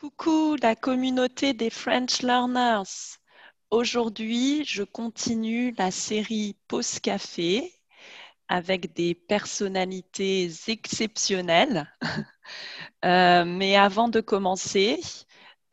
Coucou la communauté des French Learners. Aujourd'hui, je continue la série Pause Café avec des personnalités exceptionnelles. Euh, mais avant de commencer,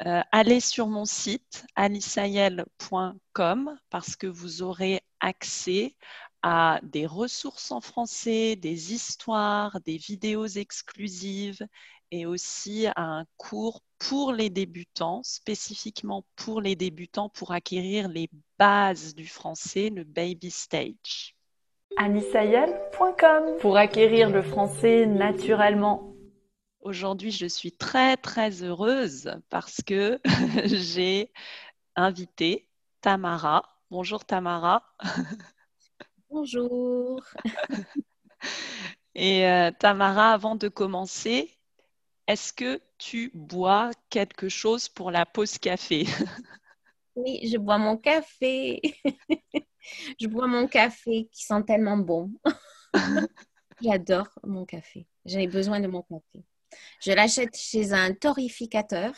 euh, allez sur mon site alisaïel.com parce que vous aurez accès à des ressources en français, des histoires, des vidéos exclusives et aussi à un cours pour les débutants, spécifiquement pour les débutants pour acquérir les bases du français, le baby stage. Anisayel.com pour acquérir le français naturellement. Aujourd'hui, je suis très très heureuse parce que j'ai invité Tamara. Bonjour Tamara. Bonjour. Et euh, Tamara, avant de commencer, est-ce que tu bois quelque chose pour la pause café? Oui, je bois mon café. je bois mon café qui sent tellement bon. J'adore mon café. J'ai besoin de mon café. Je l'achète chez un torrificateur.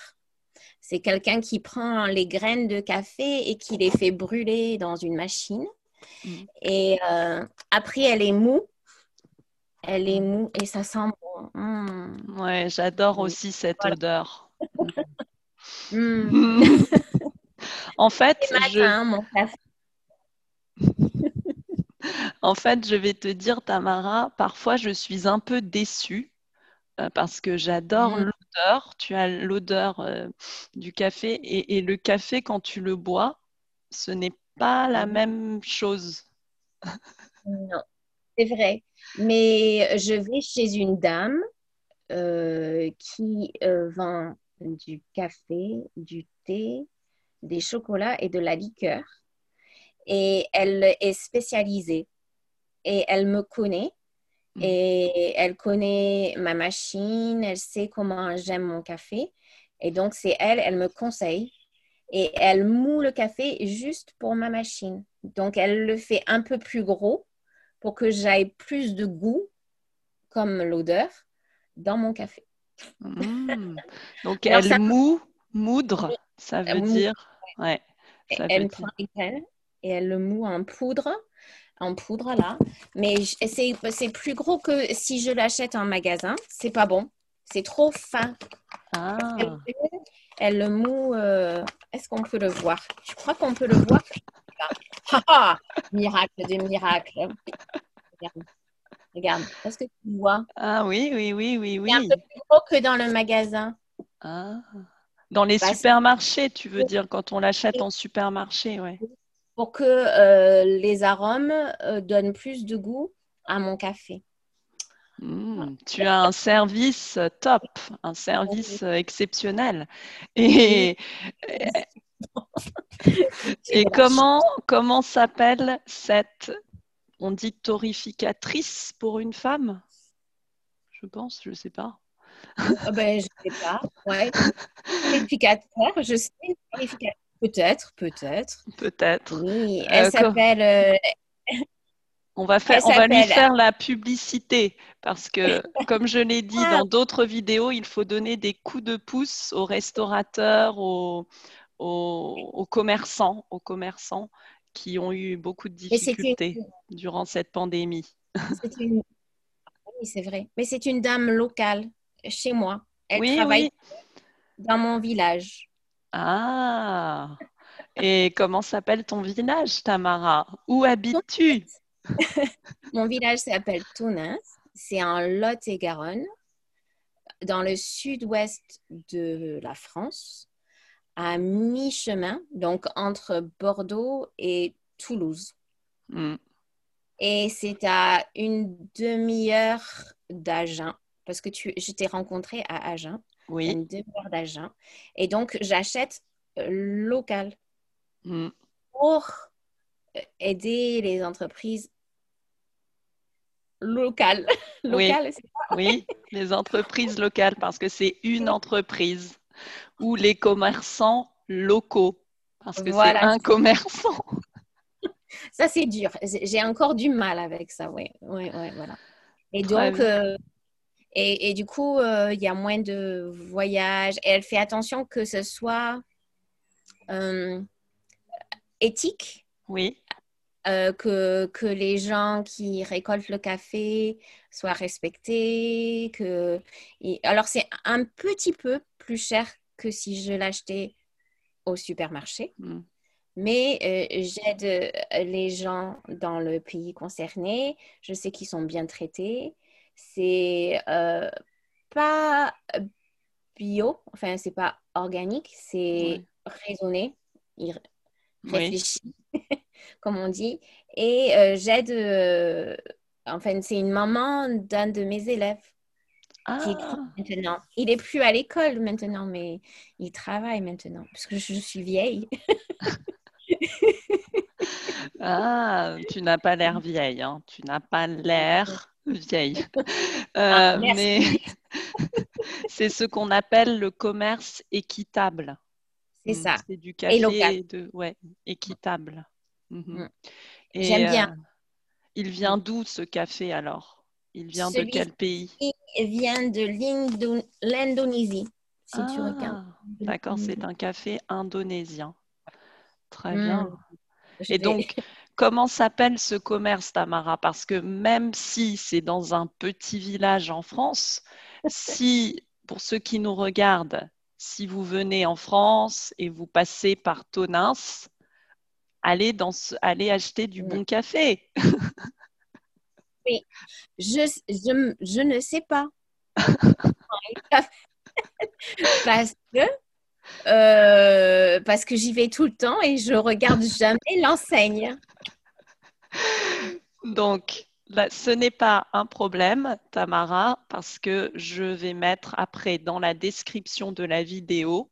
C'est quelqu'un qui prend les graines de café et qui les fait brûler dans une machine. Mm. Et euh, après, elle est mou. Elle est mou et ça sent bon. Mm. Ouais, j'adore aussi cette odeur. Mm. en fait, je... en fait, je vais te dire, Tamara, parfois je suis un peu déçue euh, parce que j'adore l'odeur. Tu as l'odeur euh, du café et, et, le café, quand tu le bois, ce n'est pas la même chose. non, c'est vrai. Mais je vais chez une dame euh, qui euh, vend du café, du thé, des chocolats et de la liqueur. Et elle est spécialisée. Et elle me connaît. Mm. Et elle connaît ma machine, elle sait comment j'aime mon café. Et donc, c'est elle, elle me conseille et elle moue le café juste pour ma machine. Donc, elle le fait un peu plus gros pour que j'aille plus de goût, comme l'odeur, dans mon café. Mmh. Donc, elle moue, moudre, ça veut dire. Ouais, elle prend et elle le moue en poudre, en poudre là. Mais c'est plus gros que si je l'achète en magasin. C'est pas bon. C'est trop fin. Ah. Elle le moue. Euh, est-ce qu'on peut le voir? Je crois qu'on peut le voir. Ah, miracle de miracle. Regarde. Est-ce que tu vois? Ah oui, oui, oui, oui, oui. C'est un peu plus gros que dans le magasin. Ah. Dans les bah, supermarchés, tu veux dire, quand on l'achète en supermarché, ouais. Pour que euh, les arômes euh, donnent plus de goût à mon café. Mmh, tu as un service top, un service exceptionnel. Et, et comment, comment s'appelle cette, on dit torificatrice pour une femme? Je pense, je ne sais pas. Ah ben, je ne sais pas. Ouais. Je sais. Peut-être, peut-être. Peut-être. Oui, elle euh, s'appelle. Euh, on va, faire, on va lui faire la publicité parce que, comme je l'ai dit dans d'autres vidéos, il faut donner des coups de pouce aux restaurateurs, aux, commerçants, aux commerçants qui ont eu beaucoup de difficultés durant cette pandémie. Oui, c'est vrai. Mais c'est une dame locale chez moi. Elle travaille dans mon village. Ah Et comment s'appelle ton village, Tamara? Où habites-tu? Mon village s'appelle Tounins. C'est en Lot-et-Garonne, dans le sud-ouest de la France, à mi-chemin, donc entre Bordeaux et Toulouse. Hmm. Et c'est à une demi-heure d'Agen, parce que tu, je t'ai rencontré à Agen. Oui. Une demi-heure d'Agen. Et donc, j'achète local hmm. pour aider les entreprises locales. oui. oui, les entreprises locales, parce que c'est une entreprise ou les commerçants locaux, parce que c'est un commerçant. Ça, c'est dur. J'ai encore du mal avec ça, oui. Ouais, ouais, voilà. Et donc, euh, Et, et du coup, euh, il y a moins de voyages. Et elle fait attention que ce soit euh, éthique. Oui. Euh, que, que les gens qui récoltent le café soient respectés. Que... et- alors, c'est un petit peu plus cher que si je l'achetais au supermarché. Mm. Mais euh, j'aide euh, les gens dans le pays concerné. Je sais qu'ils sont bien traités. C'est euh, pas bio, enfin, c'est pas organique, c'est raisonné, Oui. Comme on dit. Et euh, j'aide, euh, enfin, c'est une maman d'un de mes élèves qui Ah, maintenant. Il est plus à l'école maintenant, mais il travaille maintenant, parce que je suis vieille. ah, tu n'as pas l'air vieille, hein. Tu n'as pas l'air vieille. Ah, Euh, mais c'est ce qu'on appelle le commerce équitable. C'est Mm, ça. C'est du café local. de, ouais, équitable. Mhm. Mm. Et, J'aime bien. euh, il vient d'où ce café alors? Il vient de quel pays? Il vient de l'Indo- l'Indonésie, si tu regardes. Ah, d'accord, c'est un café indonésien. Très Mm. bien. Je Et vais- donc, comment s'appelle ce commerce, Tamara? Parce que même si c'est dans un petit village en France, si, pour ceux qui nous regardent, si vous venez en France et vous passez par Tonins, allez, dans ce- acheter du Mm. bon café. je, je, je ne sais pas. parce que, euh, parce que j'y vais tout le temps et je regarde jamais l'enseigne. Donc, là, ce n'est pas un problème, Tamara, parce que je vais mettre après dans la description de la vidéo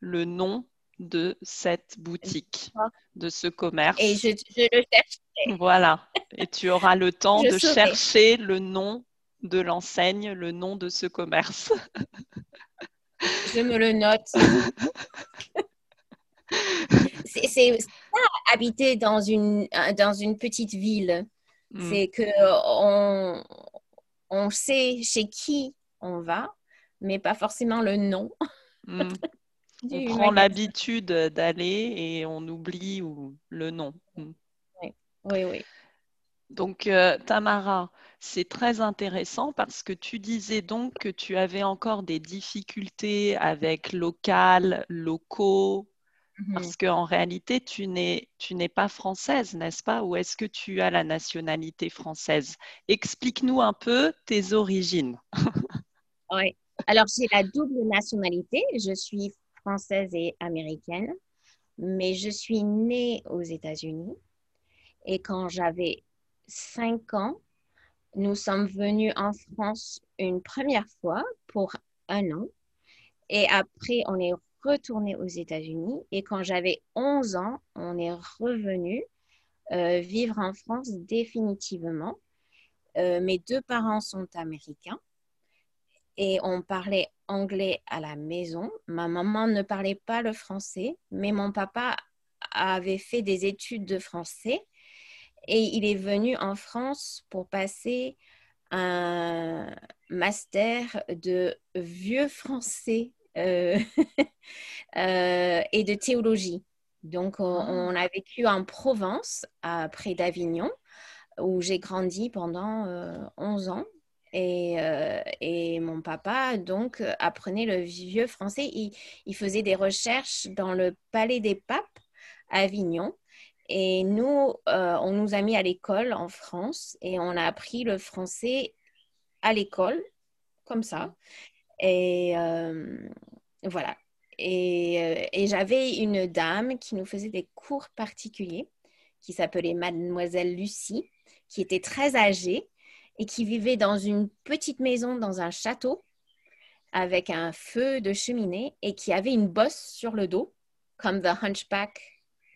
le nom de cette boutique, de ce commerce. Et je, je le cherche. Voilà. Et tu auras le temps de saurai. chercher le nom de l'enseigne, le nom de ce commerce. Je me le note. C'est c'est ça, habiter dans une, dans une petite ville. Mm. C'est que on, on sait chez qui on va, mais pas forcément le nom. Mm. On prend l'habitude d'aller et on oublie ou- le nom. Mm. Oui, oui. Donc, euh, Tamara, c'est très intéressant parce que tu disais donc que tu avais encore des difficultés avec local, locaux, Mhm. parce qu'en réalité, tu n'es, tu n'es pas française, n'est-ce pas? Ou est-ce que tu as la nationalité française? Explique-nous un peu tes origines. Oui. Alors, j'ai la double nationalité. Je suis française et américaine, mais je suis née aux États-Unis. Et quand j'avais cinq ans, nous sommes venus en France une première fois pour un an. Et après, on est retourné aux États-Unis. Et quand j'avais 11 ans, on est revenu euh, vivre en France définitivement. Euh, mes deux parents sont américains et on parlait anglais à la maison. Ma maman ne parlait pas le français, mais mon papa avait fait des études de français et il est venu en France pour passer un master de vieux français euh, euh, et de théologie. Donc, on, Ah. on a vécu en Provence, à- près d'Avignon, où j'ai grandi pendant euh, 11 ans. Et, euh, et mon papa, donc, euh, apprenait le vieux français. Il, faisait des recherches dans le Palais des Papes à Avignon. Et nous, euh, on nous a mis à l'école en France et on a appris le français à l'école, comme ça. Et voilà. Et, et j'avais une dame qui nous faisait des cours particuliers, qui s'appelait Mademoiselle Lucie, qui était très âgée et qui vivait dans une petite maison dans un château avec un feu de cheminée et qui avait une bosse sur le dos, comme The Hunchback,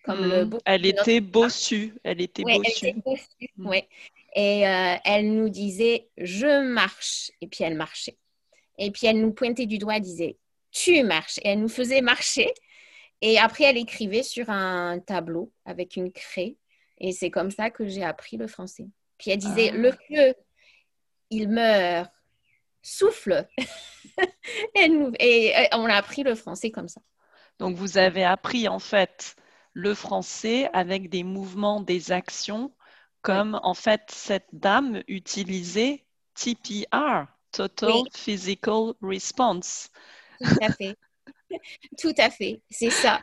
comme le Mm. bouc Elle était bossue. Elle était Ouais, elle bossue. était bossue, Mm. ouais. Et euh, elle nous disait je marche et puis elle marchait. Et puis elle nous pointait du doigt, elle disait tu marches et elle nous faisait marcher. Et après elle écrivait sur un tableau avec une craie et c'est comme ça que j'ai appris le français. Puis elle disait Ah. le feu il meurt souffle. et, on a appris le français comme ça. Donc, vous avez appris en fait le français avec des mouvements, des actions, comme en fait cette dame utilisait TPR, Total Physical Response. Tout à fait. Tout à fait, c'est ça.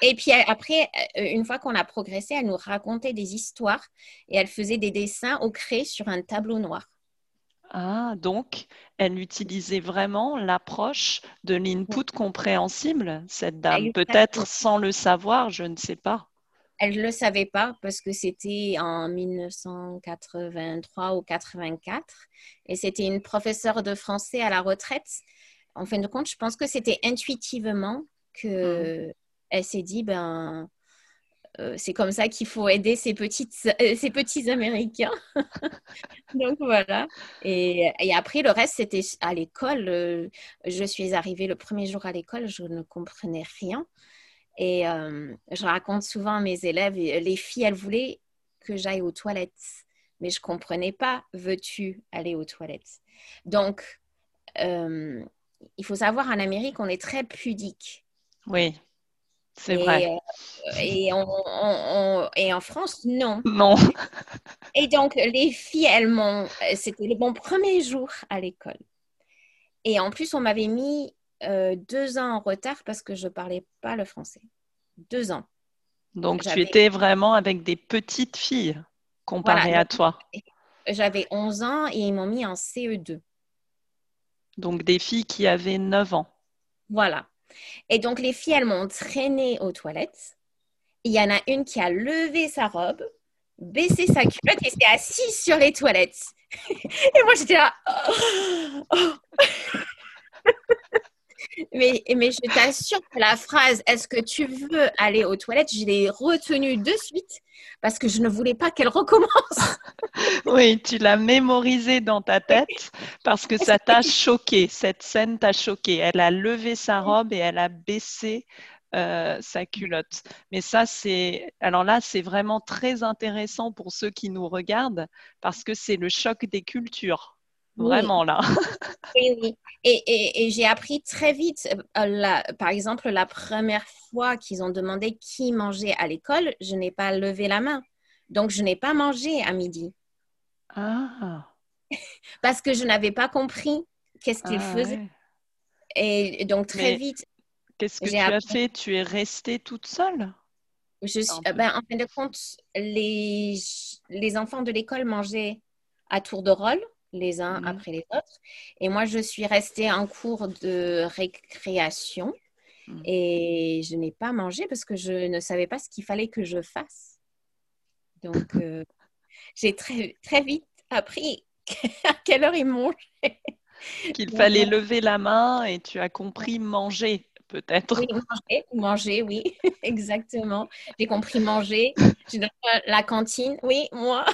Et puis après, euh, une fois qu'on a progressé, elle nous racontait des histoires et elle faisait des dessins au crayon sur un tableau noir. Ah, donc elle utilisait vraiment l'approche de l'input compréhensible, cette dame. Peut-être sans le savoir, je ne sais pas. Elle ne le savait pas parce que c'était en 1983 ou 84 et c'était une professeure de français à la retraite. En fin de compte, je pense que c'était intuitivement que mmh. elle s'est dit ben euh, c'est comme ça qu'il faut aider ces, petites, euh, ces petits Américains. Donc voilà. Et, après, le reste, c'était à l'école. Euh, je suis arrivée le premier jour à l'école, je ne comprenais rien. Et je raconte souvent à mes élèves, les filles, elles voulaient que j'aille aux toilettes. Mais je ne comprenais pas, veux-tu aller aux toilettes? Donc, il faut savoir, en Amérique, on est très pudique. Oui. C'est vrai. Euh, et, et en France, non. Non. Et donc, les filles, elles m'ont. C'était le bon premier jour à l'école. Et en plus, on m'avait mis euh, deux ans en retard parce que je ne parlais pas le français. Deux ans. Donc, tu étais vraiment avec des petites filles comparées à toi. J'avais 11 ans et ils m'ont mis en CE2. Donc, des filles qui avaient 9 ans. Voilà. Et donc, les filles, elles m'ont traînée aux toilettes. Il y en a une qui a levé sa robe, baissé sa culotte et s'est assise sur les toilettes. et moi, j'étais là. Oh. mais, mais je t'assure que la phrase Est-ce que tu veux aller aux toilettes je l'ai retenue de suite parce que je ne voulais pas qu'elle recommence. oui, tu l'as mémorisée dans ta tête parce que ça t'a choqué. Cette scène t'a choqué. Elle a levé sa robe et elle a baissé euh, sa culotte. Mais ça, c'est. Alors là, c'est vraiment très intéressant pour ceux qui nous regardent parce que c'est le choc des cultures. Vraiment là. oui, oui. Et, et, j'ai appris très vite, euh, par exemple, la première fois qu'ils ont demandé qui mangeait à l'école, je n'ai pas levé la main. Donc, je n'ai pas mangé à midi. Ah. Parce que je n'avais pas compris qu'est-ce qu'ils ah, faisaient. Et donc, très vite. Qu'est-ce que tu as fait? Tu es restée toute seule? Je suis, ben, En fin de compte, les, les enfants de l'école mangeaient à tour de rôle les uns mhm. après les autres. Et moi, je suis restée en cours de récréation mhm. et je n'ai pas mangé parce que je ne savais pas ce qu'il fallait que je fasse. Donc, euh, j'ai très, très vite appris à quelle heure ils mangeaient. Qu'il fallait lever la main et tu as compris manger peut-être. Oui, manger, manger, oui, exactement. J'ai compris manger. La cantine, oui, moi.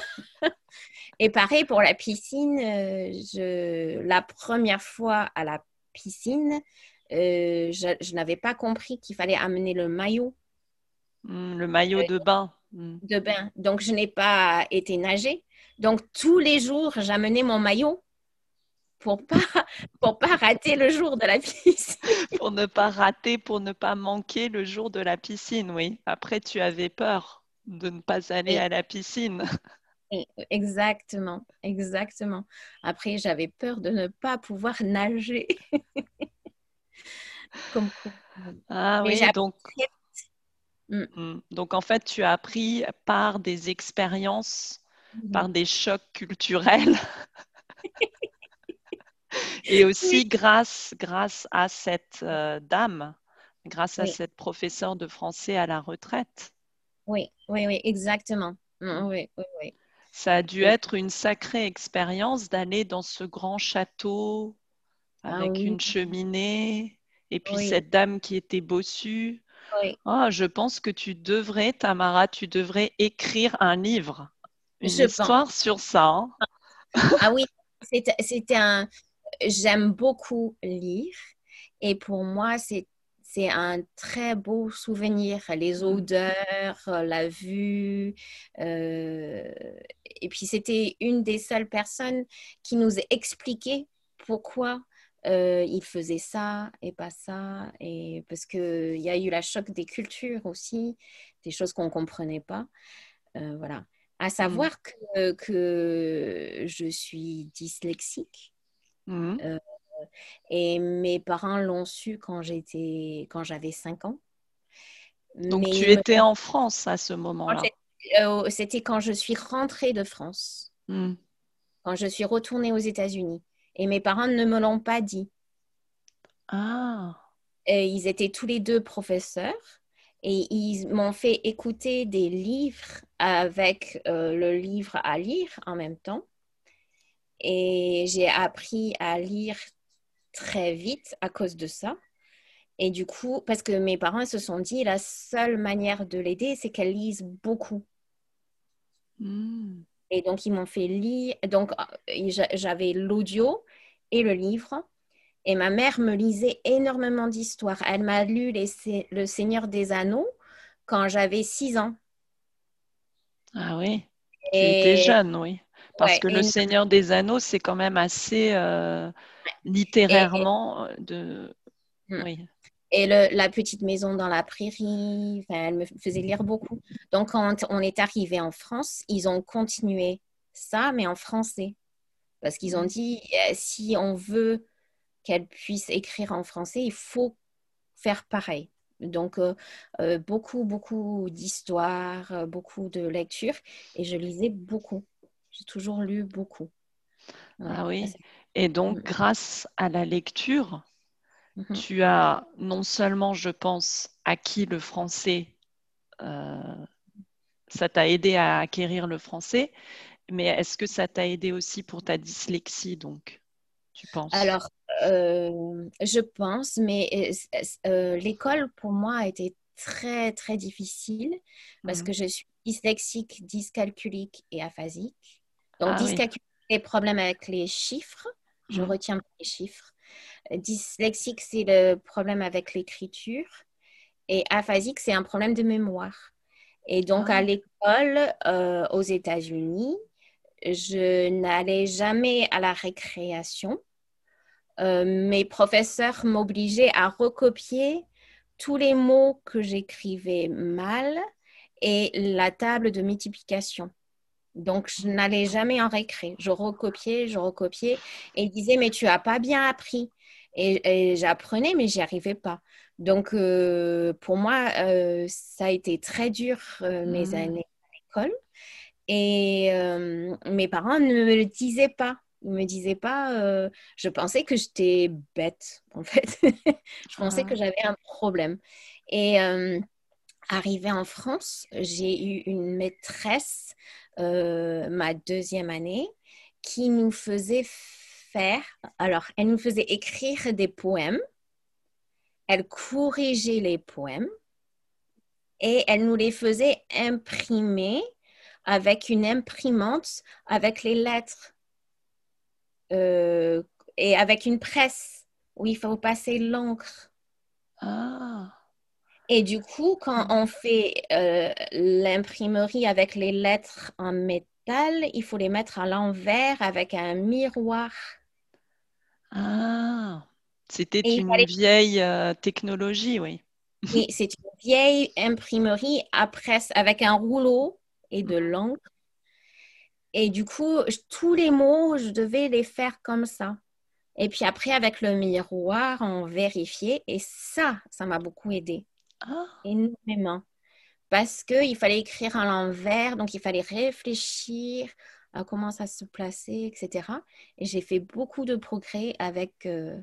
Et pareil pour la piscine, euh, je, la première fois à la piscine, euh, je, n'avais pas compris qu'il fallait amener le maillot. Hmm, le maillot de bain. Hmm. De bain. Donc, je n'ai pas été nager. Donc, tous les jours, j'amenais mon maillot pour pas pour pas rater le jour de la piscine. pour ne pas rater, pour ne pas manquer le jour de la piscine, oui. Après, tu avais peur de ne pas aller à la piscine. Exactement, exactement. Après, j'avais peur de ne pas pouvoir nager. Comme Ah oui, donc. Mm. Mm. Donc en fait, tu as appris par des expériences, mm-hmm. par des chocs culturels. Et aussi grâce, grâce à cette euh, dame, grâce à cette professeure de français à la retraite. Oui, oui, oui, exactement. Oui, oui, oui. Ça a dû être une sacrée expérience d'aller dans ce grand château ah avec une cheminée et puis cette dame qui était bossue. Oh, je pense que tu devrais, Tamara, tu devrais écrire un livre, une histoire sur ça. Hein. Ah oui, c'est un. J'aime beaucoup lire et pour moi, c'est c'est un très beau souvenir. Les mmh. odeurs, la vue. Euh, et puis, c'était une des seules personnes qui nous a expliqué pourquoi euh, il faisait ça et pas ça. Et parce qu'il y a eu la choc des cultures aussi, des choses qu'on ne comprenait pas. Euh, voilà. À savoir mmh. que, je suis dyslexique. Mmh. Euh, et mes parents l'ont su quand j'étais quand j'avais 5 ans. Donc tu étais en France à ce moment-là. C'était quand je suis rentrée de France. Mmh. Quand je suis retournée aux États-Unis. Et mes parents ne me l'ont pas dit. Ah. Et ils étaient tous les deux professeurs et ils m'ont fait écouter des livres avec euh, le livre à lire en même temps. Et j'ai appris à lire très vite à cause de ça. Et du coup, parce que mes parents se sont dit, la seule manière de l'aider, c'est qu'elle lise beaucoup. Hmm. Et donc, ils m'ont fait lire. Donc, euh, j'avais l'audio et le livre. Et ma mère me lisait énormément d'histoires. Elle m'a lu Le Seigneur des Anneaux quand j'avais 6 ans. Ah oui, tu étais jeune, oui. Parce que Le Seigneur des Anneaux, c'est quand même assez euh, littérairement euh, de... Hmm. Oui. Et la petite maison dans la prairie, elle me faisait lire beaucoup. Donc, quand on est arrivé en France, ils ont continué ça, mais en français. Parce qu'ils ont mm. dit, eh, si on veut qu'elle puisse écrire en français, il faut faire pareil. Donc, euh, euh, beaucoup, beaucoup d'histoires, euh, beaucoup de lectures. Et je lisais beaucoup. J'ai toujours lu beaucoup. ah oui. Et donc, grâce à la lecture, mm-hmm. tu as non seulement, je pense, acquis le français, ça t'a aidé à acquérir le français, mais est-ce que ça t'a aidé aussi pour ta dyslexie, donc, tu penses? Alors, euh, je pense, mais euh, euh, l'école, pour moi, a été très, très difficile parce que mmh. je suis dyslexique, dyscalculique et aphasique. Donc, ah, dyscalculique, les problèmes avec les chiffres. Je mmh. retiens les chiffres. Dyslexique, c'est le problème avec l'écriture. Et aphasique, c'est un problème de mémoire. Et donc, à ah. l'école, aux États-Unis, je n'allais jamais à la récréation. Euh, mes professeurs m'obligeaient à recopier tous les mots que j'écrivais mal et la table de multiplication. Donc, je n'allais jamais en récré. Je recopiais, je recopiais et ils disaient, mais tu n'as pas bien appris. Et, j'apprenais, mais j'y arrivais pas. Donc, euh, pour moi, euh, ça a été très dur mes mmh. années à l'école. Et euh, mes parents ne me le disaient pas. Ils me disaient pas, euh, je pensais que j'étais bête, en fait. je pensais que ah. j'avais un problème. Et euh, arrivée en France, j'ai eu une maîtresse, ma deuxième année, qui nous faisait faire, alors, elle nous faisait écrire des poèmes, elle corrigeait les poèmes et elle nous les faisait imprimer avec une imprimante, avec les lettres euh, et avec une presse où il faut passer l'encre. Ah. Et du coup, quand on fait euh, l'imprimerie avec les lettres en métal, il faut les mettre à l'envers avec un miroir. Ah, c'était une vieille euh, technologie, oui. Oui, c'est une vieille imprimerie à presse avec un rouleau et de l'encre. Et du coup, tous les mots, je devais les faire comme ça. Et puis après, avec le miroir, on vérifiait. Et ça, ça m'a beaucoup aidé. Ah. Énormément. Parce qu'il fallait écrire à l'envers, donc il fallait réfléchir à comment ça se placer, etc. Et j'ai fait beaucoup de progrès avec, euh,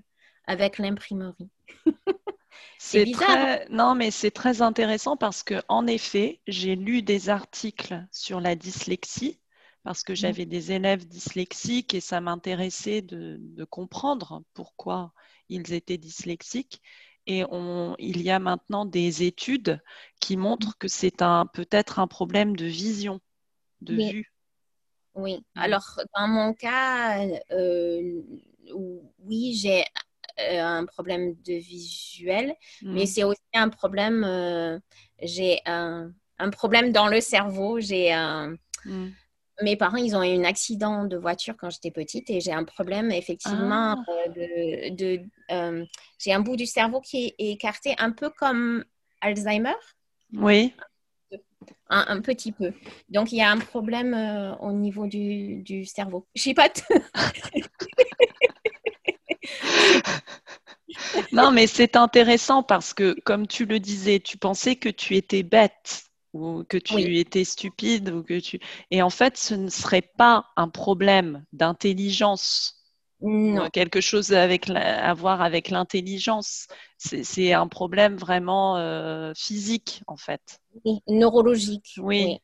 avec l'imprimerie. C'est très... Non, mais c'est très intéressant parce que, en effet, j'ai lu des articles sur la dyslexie parce que mmh. j'avais des élèves dyslexiques et ça m'intéressait de, comprendre pourquoi ils étaient dyslexiques. Et on, il y a maintenant des études qui montrent que c'est un, peut-être un problème de vision, de vue. Oui, mmh. alors dans mon cas, euh, oui, j'ai euh, un problème de visuel, mais mm. c'est aussi un problème, euh, j'ai un, un, problème dans le cerveau, j'ai un, mm. Mes parents, ils ont eu un accident de voiture quand j'étais petite et j'ai un problème effectivement Ah. euh, de, de, euh, j'ai un bout du cerveau qui est écarté un peu comme Alzheimer, Oui. un, un petit peu. Donc il y a un problème euh, au niveau du, du cerveau. Je sais pas. Non, mais c'est intéressant parce que, comme tu le disais, tu pensais que tu étais bête ou que tu Oui. étais stupide ou que tu... Et en fait, ce ne serait pas un problème d'intelligence non. quelque chose avec la- à voir avec l'intelligence. C'est un problème vraiment euh, physique, en fait. Oui, neurologique. Oui.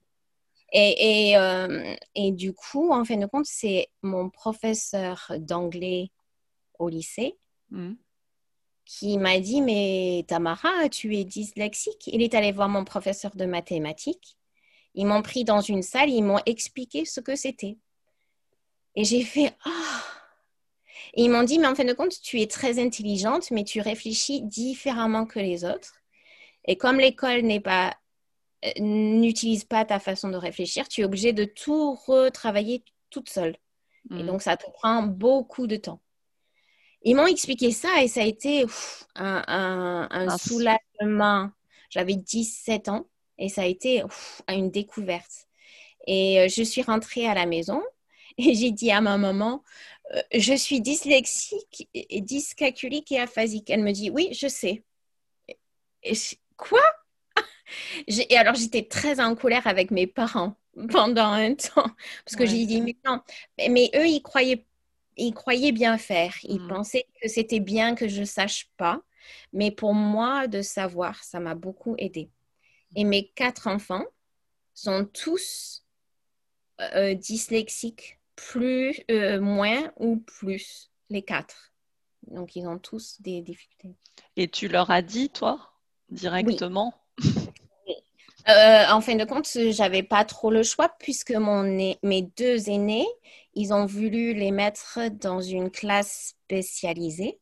Et, et, euh, et du coup, en fin de compte, c'est mon professeur d'anglais au lycée Mm. Qui m'a dit, mais Tamara, tu es dyslexique. Il est allé voir mon professeur de mathématiques. Ils m'ont pris dans une salle, ils m'ont expliqué ce que c'était. Et j'ai fait, ah Et ils m'ont dit, mais en fin de compte, tu es très intelligente, mais tu réfléchis différemment que les autres. Et comme l'école n'est pas euh, n'utilise pas ta façon de réfléchir, tu es obligé de tout retravailler toute seule. Et Mm. donc, ça te prend beaucoup de temps. Ils m'ont expliqué ça et ça a été un, un- un Un soulagement. J'avais 17 ans et ça a été une découverte. Et euh, je suis rentrée à la maison et j'ai dit à ma maman, euh, je suis dyslexique, et dyscalculique et aphasique. Elle me dit, oui, je sais. Et je- quoi? Et alors, j'étais très en colère avec mes parents pendant un temps. Parce que Ouais. j'ai dit, mais non. Mais, mais eux, ils croyaient, ils croyaient bien faire. Ils Mm. pensaient que c'était bien que je sache pas. Mais pour moi, de savoir, ça m'a beaucoup aidé. Et mes quatre enfants sont tous euh, dyslexiques, plus, euh, moins ou plus, les quatre. Donc, ils ont tous des difficultés. Et tu leur as dit, toi, directement? Euh, en fin de compte, j'avais pas trop le choix puisque mon mes deux aînés, ils ont voulu les mettre dans une classe spécialisée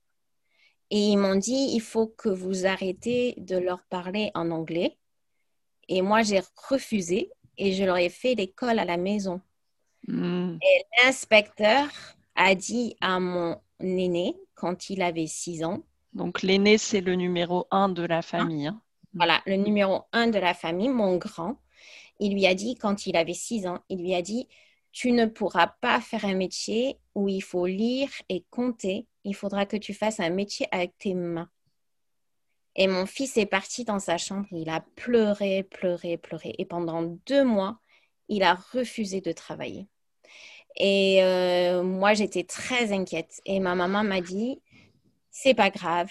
et ils m'ont dit il faut que vous arrêtez de leur parler en anglais. Et moi, j'ai refusé et je leur ai fait l'école à la maison. Mm. L'inspecteur a dit à mon aîné quand il avait 6 ans Donc, l'aîné, c'est le numéro un de la famille. hein. voilà, le numéro un de la famille, mon grand, il lui a dit, quand il avait 6 ans, il lui a dit, tu ne pourras pas faire un métier où il faut lire et compter, il faudra que tu fasses un métier avec tes mains. Et mon fils est parti dans sa chambre, il a pleuré, pleuré, pleuré. Et pendant deux mois, il a refusé de travailler. Et euh, moi, j'étais très inquiète. Et ma maman m'a dit, c'est pas grave,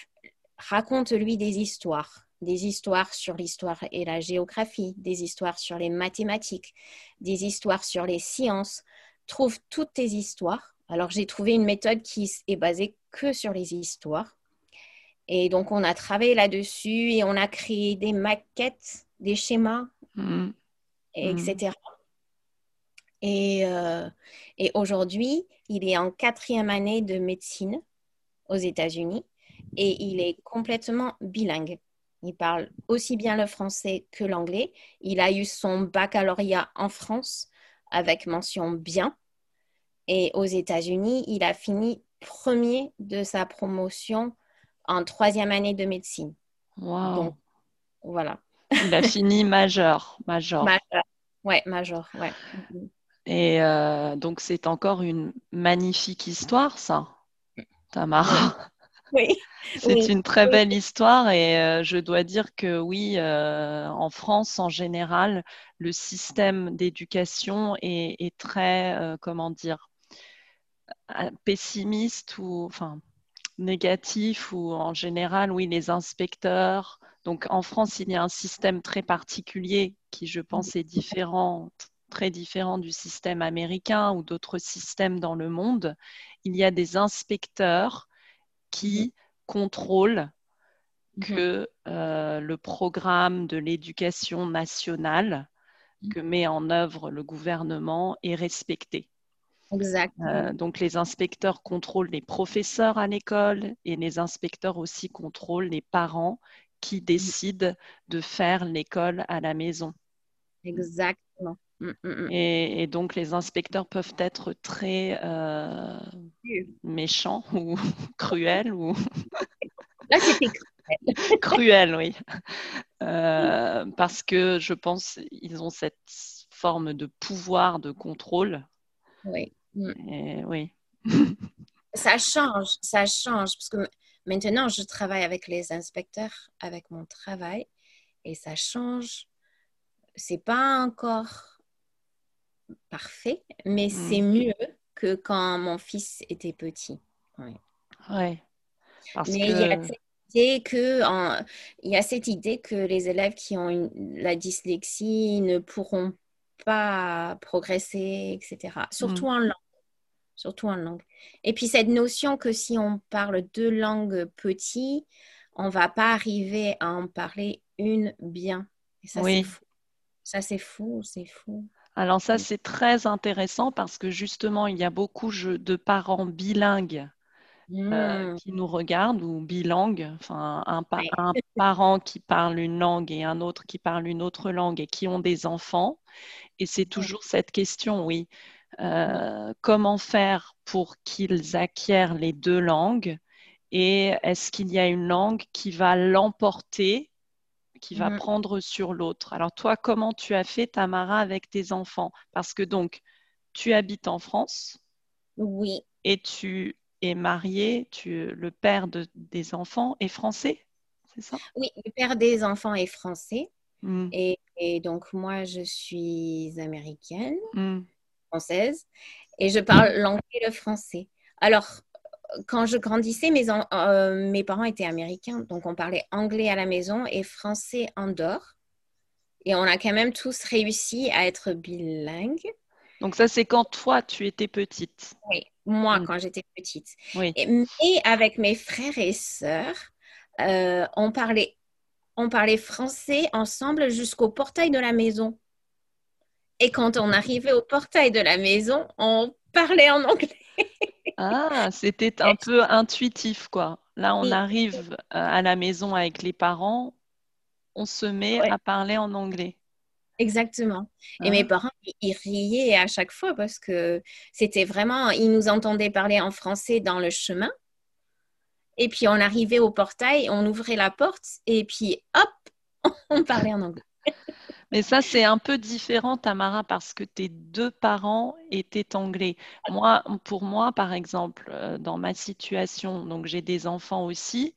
raconte-lui des histoires des histoires sur l'histoire et la géographie, des histoires sur les mathématiques, des histoires sur les sciences. Trouve toutes tes histoires. Alors j'ai trouvé une méthode qui est basée que sur les histoires. Et donc on a travaillé là-dessus et on a créé des maquettes, des schémas, Mm. Mhm. etc. Et, euh, et aujourd'hui, il est en quatrième année de médecine aux États-Unis et il est complètement bilingue. Il parle aussi bien le français que l'anglais. Il a eu son baccalauréat en France avec mention bien. Et aux États-Unis, il a fini premier de sa promotion en troisième année de médecine. Wow. Donc, voilà. Il a fini majeur. major. Major. Ouais, major. Ouais. Et euh, donc, c'est encore une magnifique histoire, ça, Tamara. Oui. C'est Oui. une très belle histoire et euh, je dois dire que oui, euh, en France en général, le système d'éducation est, est très, euh, comment dire, pessimiste ou enfin négatif ou en général, oui, les inspecteurs. Donc en France, il y a un système très particulier qui, je pense, est différent, très différent du système américain ou d'autres systèmes dans le monde. Il y a des inspecteurs qui contrôlent que euh, le programme de l'éducation nationale que met en œuvre le gouvernement est respecté. Exact. Euh, donc les inspecteurs contrôlent les professeurs à l'école et les inspecteurs aussi contrôlent les parents qui décident de faire l'école à la maison. Exactement. Mm, mm, mm. Et, et donc, les inspecteurs peuvent être très euh, méchants ou cruels ou Là, c'était cruel. cruels, oui. Euh, parce que je pense ils ont cette forme de pouvoir de contrôle. Oui. Et, oui. Ça change, ça change. Parce que maintenant, je travaille avec les inspecteurs, avec mon travail, et ça change. C'est pas encore parfait, mais Mm. c'est mieux que quand mon fils était petit. Oui. Ouais. Parce Mais il y a cette idée que, en- il y a cette idée que les élèves qui ont une- la dyslexie ne pourront pas progresser, etc. Surtout en langue. Surtout en langue. Et puis cette notion que si on parle deux langues petits, on va pas arriver à en parler une bien. Et ça, Oui. c'est fou. Ça, c'est fou, c'est fou. Alors ça, Mm. c'est très intéressant parce que justement, il y a beaucoup de parents bilingues euh, Mm. qui nous regardent ou bilingues, enfin un, pa- Ouais. un parent qui parle une langue et un autre qui parle une autre langue et qui ont des enfants. Et c'est toujours cette question, oui. Euh, comment faire pour qu'ils acquièrent les deux langues et est-ce qu'il y a une langue qui va l'emporter, qui va Mhm. prendre sur l'autre? Alors toi, comment tu as fait, Tamara, avec tes enfants? Parce que donc, tu habites en France Oui, et tu es marié, tu, le père de- des enfants est français, c'est ça? oui, le père des enfants est français. Mm, Et, et donc, moi, je suis américaine, mm, française, et je parle l'anglais et le français. Alors, quand je grandissais, mes, en- euh, mes parents étaient américains, donc on parlait anglais à la maison et français en dehors. Et on a quand même tous réussi à être bilingues. Donc ça, c'est quand toi, tu étais petite. Oui, moi, Mm. quand j'étais petite. Oui. Et- mais avec mes frères et sœurs, euh, on parlait, on parlait français ensemble jusqu'au portail de la maison. Et quand on arrivait au portail de la maison, on parlait en anglais. Ah, c'était un peu intuitif, quoi. Là, on Oui. arrive euh, à la maison avec les parents, on se met Ouais. à parler en anglais. Exactement. Et Ah. mes parents, ils riaient à chaque fois parce que c'était vraiment, ils nous entendaient parler en français dans le chemin. Et puis on arrivait au portail, on ouvrait la porte et puis hop, on parlait en anglais. Mais ça, c'est un peu différent, Tamara, parce que tes deux parents étaient anglais. Moi, pour moi, par exemple, euh, dans ma situation, donc j'ai des enfants aussi,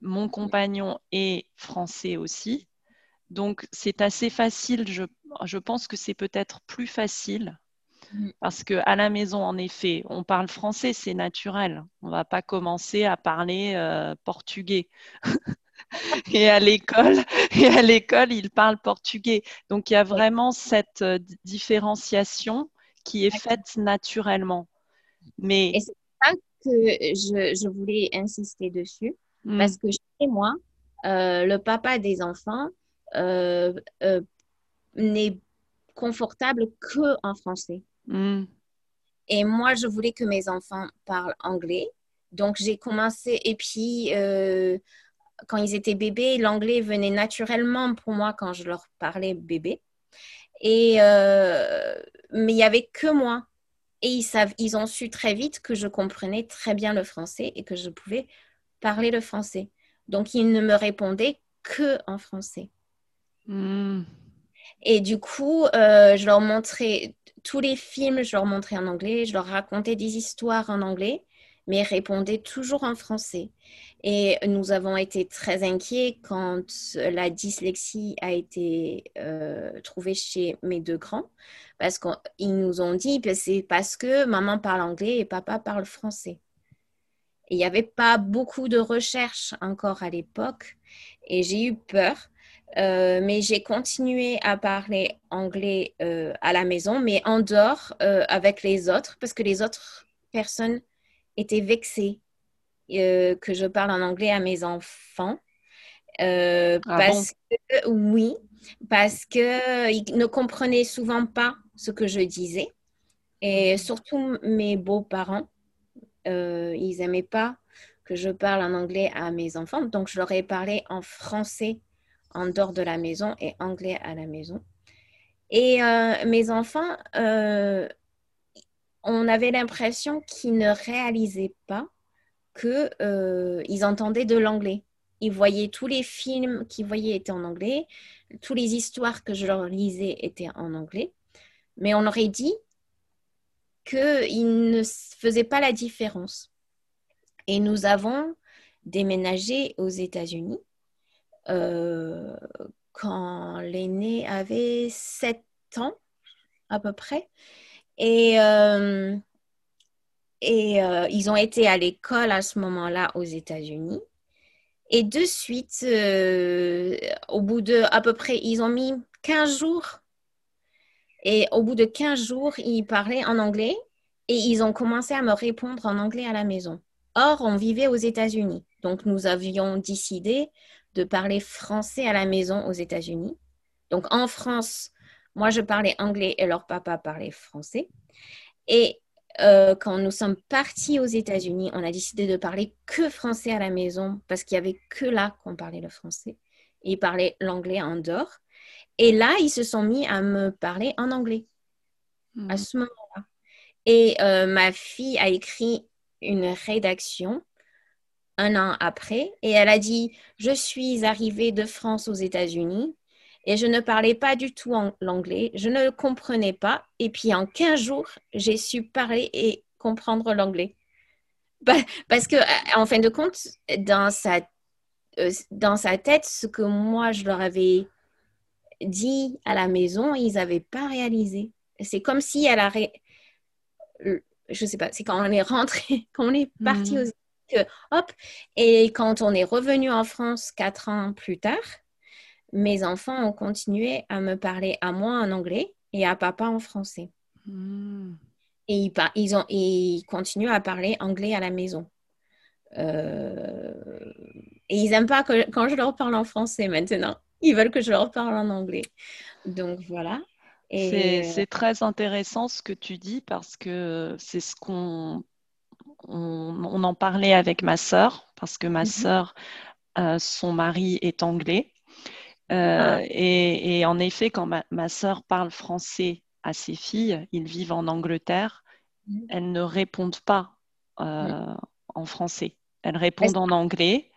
mon compagnon est français aussi. Donc, c'est assez facile. Je, je pense que c'est peut-être plus facile Mm. parce qu'à la maison, en effet, on parle français, c'est naturel. On ne va pas commencer à parler euh, portugais. Et à l'école, et à l'école, ils parlent portugais. Donc, il y a vraiment cette euh, di- différenciation qui est faite naturellement. Mais Et c'est ça que je, je voulais insister dessus mm, parce que chez moi, euh, le papa des enfants euh, euh, n'est confortable que en français. mm, Et moi, je voulais que mes enfants parlent anglais. Donc, j'ai commencé. Et puis, euh, quand ils étaient bébés, l'anglais venait naturellement pour moi quand je leur parlais bébé. Et, euh, mais il n'y avait que moi. Et ils, savent, ils ont su très vite que je comprenais très bien le français et que je pouvais parler le français. Donc, ils ne me répondaient que en français. mm. Et du coup, euh, je leur montrais tous les films, je leur montrais en anglais, je leur racontais des histoires en anglais, mais ils répondaient toujours en français. Et nous avons été très inquiets quand la dyslexie a été euh, trouvée chez mes deux grands, parce qu'ils nous ont dit que c'est parce que maman parle anglais et papa parle français. Il n'y avait pas beaucoup de recherches encore à l'époque, et j'ai eu peur. Euh, mais j'ai continué à parler anglais euh, à la maison, mais en dehors avec les autres, parce que les autres personnes étaient vexées euh, que je parle en anglais à mes enfants. Euh, Ah parce que, oui, parce qu'ils ne comprenaient souvent pas ce que je disais. Et surtout mes beaux-parents, euh, ils n'aimaient pas que je parle en anglais à mes enfants. Donc, je leur ai parlé en français en dehors de la maison et anglais à la maison. Et mes enfants, on avait l'impression qu'ils ne réalisaient pas qu'ils entendaient de l'anglais. Ils voyaient tous les films qu'ils voyaient étaient en anglais, toutes les histoires que je leur lisais étaient en anglais. Mais on aurait dit qu'ils ne faisaient pas la différence. Et nous avons déménagé aux États-Unis euh, quand l'aîné avait 7 ans à peu près. Et, euh, euh, ils ont été à l'école à ce moment-là aux États-Unis. Et de suite, au bout de à peu près, ils ont mis 15 jours. Et au bout de 15 jours, ils parlaient en anglais et ils ont commencé à me répondre en anglais à la maison. Or, on vivait aux États-Unis. Donc, nous avions décidé de parler français à la maison aux États-Unis. Donc, en France, moi, je parlais anglais et leur papa parlait français. Et euh, quand nous sommes partis aux États-Unis, on a décidé de parler que français à la maison parce qu'il n'y avait que là qu'on parlait le français. Ils parlaient l'anglais en dehors. Et là, ils se sont mis à me parler en anglais à hmm. ce moment-là. Et euh, ma fille a écrit une rédaction un an après et elle a dit, je suis arrivée de France aux États-Unis et je ne parlais pas du tout l'anglais, je ne le comprenais pas. Et puis en 15 jours, j'ai su parler et comprendre l'anglais. Bah, parce que, euh, en fin de compte, dans sa, euh, dans sa tête, ce que moi je leur avais dit à la maison, ils n'avaient pas réalisé. C'est comme si elle a. Ré... Je sais pas, c'est quand on est rentré, quand on est parti mhm. aux hop, et quand on est revenu en France quatre ans plus tard, mes enfants ont continué à me parler à moi en anglais et à papa en français. Hmm. Et ils, ils, ont, ils continuent à parler anglais à la maison. Euh, et ils n'aiment pas que, quand je leur parle en français maintenant. Ils veulent que je leur parle en anglais. Donc voilà. C'est très intéressant ce que tu dis parce que c'est ce qu'on on, en parlait avec ma sœur parce que ma sœur, euh, son mari est anglais euh, ah. et, en effet, quand ma, ma sœur parle français à ses filles, ils vivent en Angleterre, mm. elles ne répondent pas euh, mm. en français. Elles répondent en anglais.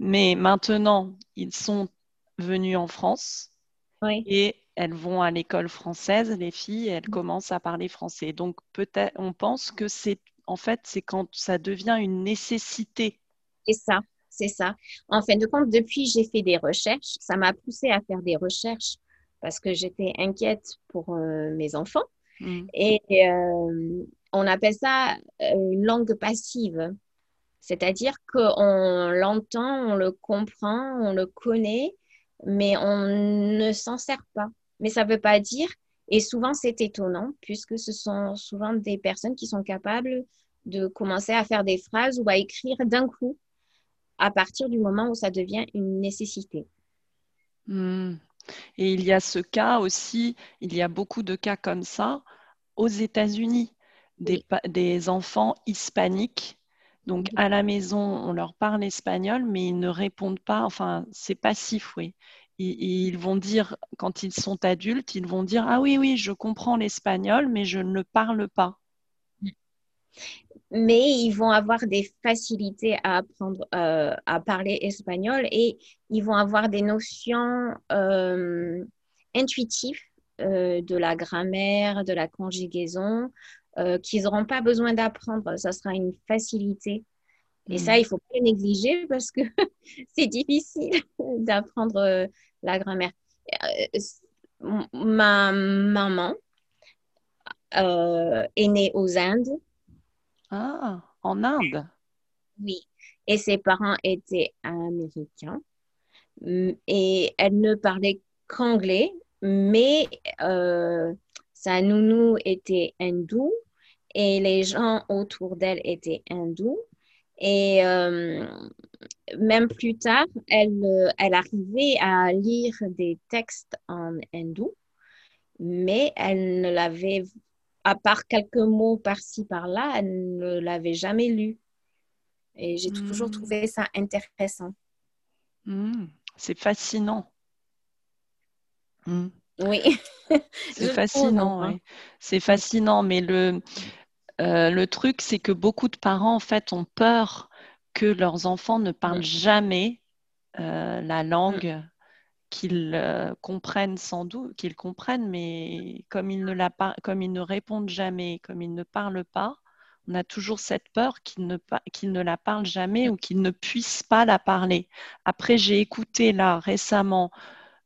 Mais maintenant, ils sont venus en France et elles vont à l'école française, les filles, et elles mm. commencent à parler français. Donc peut-être, on pense que c'est en fait, c'est quand ça devient une nécessité. C'est ça c'est ça. En fin de compte, depuis j'ai fait des recherches, ça m'a poussé à faire des recherches parce que j'étais inquiète pour euh, mes enfants. Mm. Et euh, on appelle ça euh, une langue passive. C'est-à-dire qu'on l'entend, on le comprend, on le connaît, mais on ne s'en sert pas. Mais ça ne veut pas dire, et souvent c'est étonnant, puisque ce sont souvent des personnes qui sont capables de commencer à faire des phrases ou à écrire d'un coup à partir du moment où ça devient une nécessité. Hmm. Et il y a ce cas aussi, il y a beaucoup de cas comme ça aux États-Unis, des, enfants hispaniques. Donc à la maison, on leur parle espagnol, mais ils ne répondent pas, enfin, c'est passif, oui. ils vont dire, quand ils sont adultes, ils vont dire Ah oui, oui, je comprends l'espagnol, mais je ne parle pas mais ils vont avoir des facilités à apprendre euh, à parler espagnol et ils vont avoir des notions euh, intuitives euh, de la grammaire, de la conjugaison, qu'ils n'auront pas besoin d'apprendre. Ça sera une facilité. Et ça, mm. il ne faut pas négliger parce que c'est difficile d'apprendre la grammaire. ma maman est née aux Indes ah, en Inde. Oui, et ses parents étaient américains mm, et elle ne parlait qu'anglais, mais euh, sa nounou était hindou et les gens autour d'elle étaient hindous. Et euh, même plus tard, elle, elle arrivait à lire des textes en hindou, mais elle ne l'avait à part quelques mots par-ci, par-là, elle ne l'avait jamais lu. Et j'ai toujours hmm. trouvé ça intéressant. Hmm. C'est fascinant. Hmm. Oui. C'est fascinant, hein. C'est fascinant, mais le, euh, le truc, c'est que beaucoup de parents, en fait, ont peur que leurs enfants ne parlent jamais euh, la langue qu'ils euh, comprennent sans doute, qu'ils comprennent, mais comme ils, ne la comme ils ne répondent jamais, comme ils ne parlent pas, on a toujours cette peur qu'ils ne, ne la parlent jamais ou qu'ils ne puissent pas la parler. Après, j'ai écouté là récemment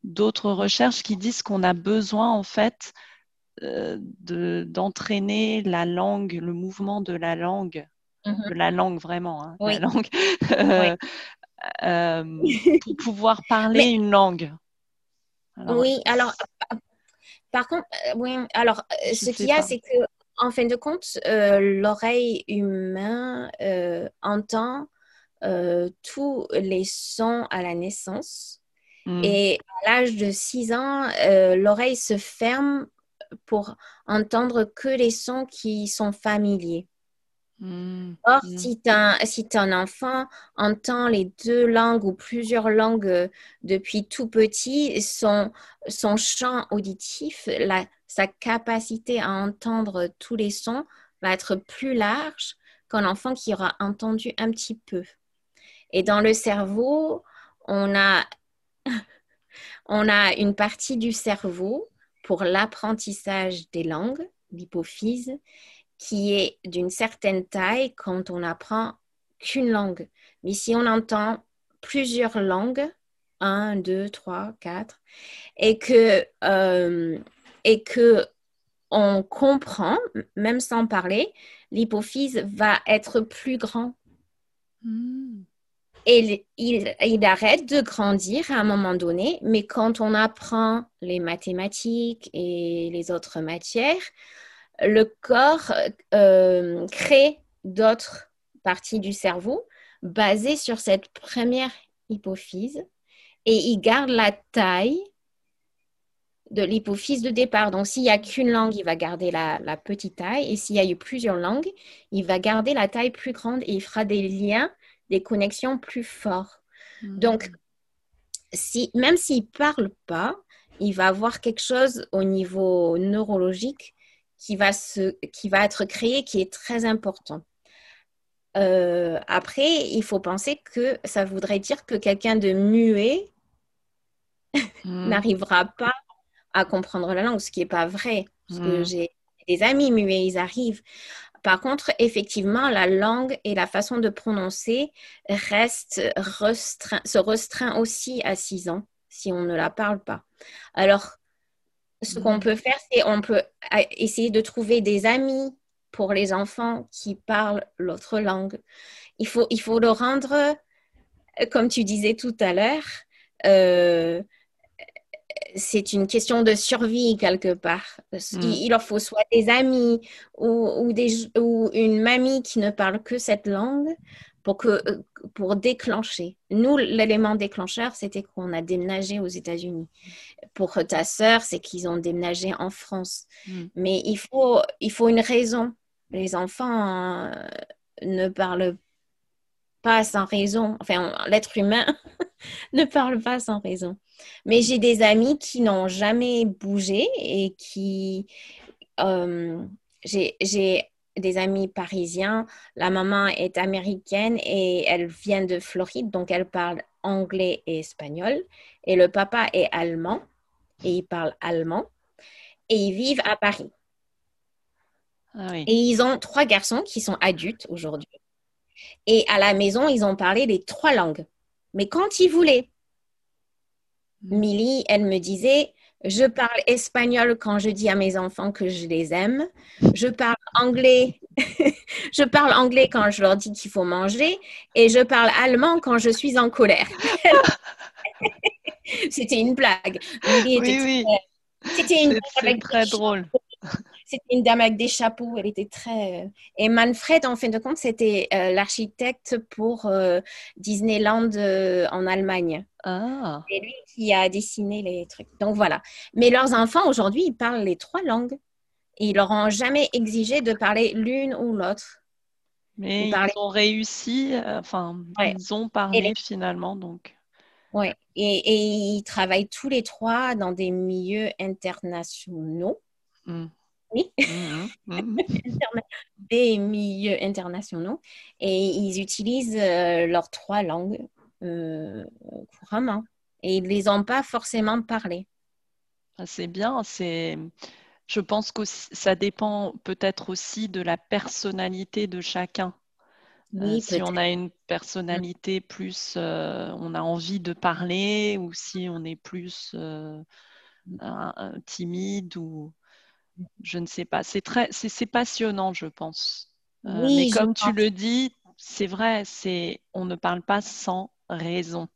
d'autres recherches qui disent qu'on a besoin en fait euh, d'entraîner la langue, le mouvement de la langue, mm-hmm. de la langue vraiment, hein, la langue, euh, euh, pour pouvoir parler une langue. oui, alors par contre, oui, alors ce qu'il y a, c'est que en fin de compte, l'oreille humaine entend tous les sons à la naissance Mm. Et à l'âge de 6 ans, euh, l'oreille se ferme pour entendre que les sons qui sont familiers. Mm. Or, mm. si, un, si un enfant entend les deux langues ou plusieurs langues euh, depuis tout petit, son, son champ auditif, la, sa capacité à entendre tous les sons va être plus large qu'un enfant qui aura entendu un petit peu. Et dans le cerveau, on a on a une partie du cerveau pour l'apprentissage des langues, l'hypophyse, qui est d'une certaine taille quand on apprend qu'une langue. Mais si on entend plusieurs langues, un, deux, trois, quatre, et que, euh, et que on comprend, même sans parler, l'hypophyse va être plus grand. Hmm et il, arrête de grandir à un moment donné, mais quand on apprend les mathématiques et les autres matières, le corps euh, crée d'autres parties du cerveau basées sur cette première hypophyse et il garde la taille de l'hypophyse de départ. Donc, s'il n'y a qu'une langue, il va garder la, la petite taille. Et s'il y a eu plusieurs langues, il va garder la taille plus grande et il fera des liens des connexions plus fortes. Hmm. Donc, si, même s'il ne parle pas, il va avoir quelque chose au niveau neurologique qui va, se, qui va être créé qui est très important. Euh, après, il faut penser que ça voudrait dire que quelqu'un de muet hmm. n'arrivera pas à comprendre la langue, ce qui n'est pas vrai. Parce que hmm. j'ai des amis muets, ils arrivent. Par contre, effectivement, la langue et la façon de prononcer reste restreint, se restreint aussi à 6 ans si on ne la parle pas. Alors, ce qu'on peut faire, c'est on peut essayer de trouver des amis pour les enfants qui parlent l'autre langue. Il faut, il faut le rendre, comme tu disais tout à l'heure, euh, c'est une question de survie quelque part. Mm. Il, leur faut soit des amis ou, une mamie qui ne parle que cette langue pour, que, pour déclencher. Nous, l'élément déclencheur, c'était qu'on a déménagé aux États-Unis. Pour ta sœur, c'est qu'ils ont déménagé en France. Mm. Mais il faut, il faut une raison. Les enfants euh, ne parlent pas sans raison. Enfin, l'être humain ne parle pas sans raison. Mais j'ai des amis qui n'ont jamais bougé et qui... Euh, j'ai des amis parisiens. La maman est américaine et elle vient de Floride, donc elle parle anglais et espagnol. Et le papa est allemand et il parle allemand. Et ils vivent à Paris. Ah et ils ont trois garçons qui sont adultes aujourd'hui. Et à la maison, ils ont parlé les trois langues. Mais quand ils voulaient, Milly, elle me disait, je parle espagnol quand je dis à mes enfants que je les aime. Je parle anglais. je parle anglais quand je leur dis qu'il faut manger. Et je parle allemand quand je suis en colère. C'était une blague. oui, oui. C'était une blague. très drôle. C'était une dame avec des chapeaux. Elle était très. Euh, et Manfred, en fin de compte, c'était euh, l'architecte pour euh, Disneyland en Allemagne. Ah. C'est lui qui a dessiné les trucs. Donc voilà. Mais leurs enfants, aujourd'hui, ils parlent les trois langues. Et ils leur ont jamais exigé de parler l'une ou l'autre. Mais ils, ont réussi, enfin, ils ont parlé finalement, donc. Oui, et, et, ils travaillent tous les trois dans des milieux internationaux. Mm. Oui, Mhm, mhm. des milieux internationaux. Et ils utilisent euh, leurs trois langues euh, couramment. Et ils ne les ont pas forcément parlé. Ah, C'est bien, c'est. Je pense que ça dépend peut-être aussi de la personnalité de chacun. Euh, si on a une personnalité plus, euh, on a envie de parler, ou si on est plus euh, timide, ou je ne sais pas. C'est très, c'est passionnant, je pense. Mais je comme tu le dis, c'est vrai, c'est, on ne parle pas sans raison.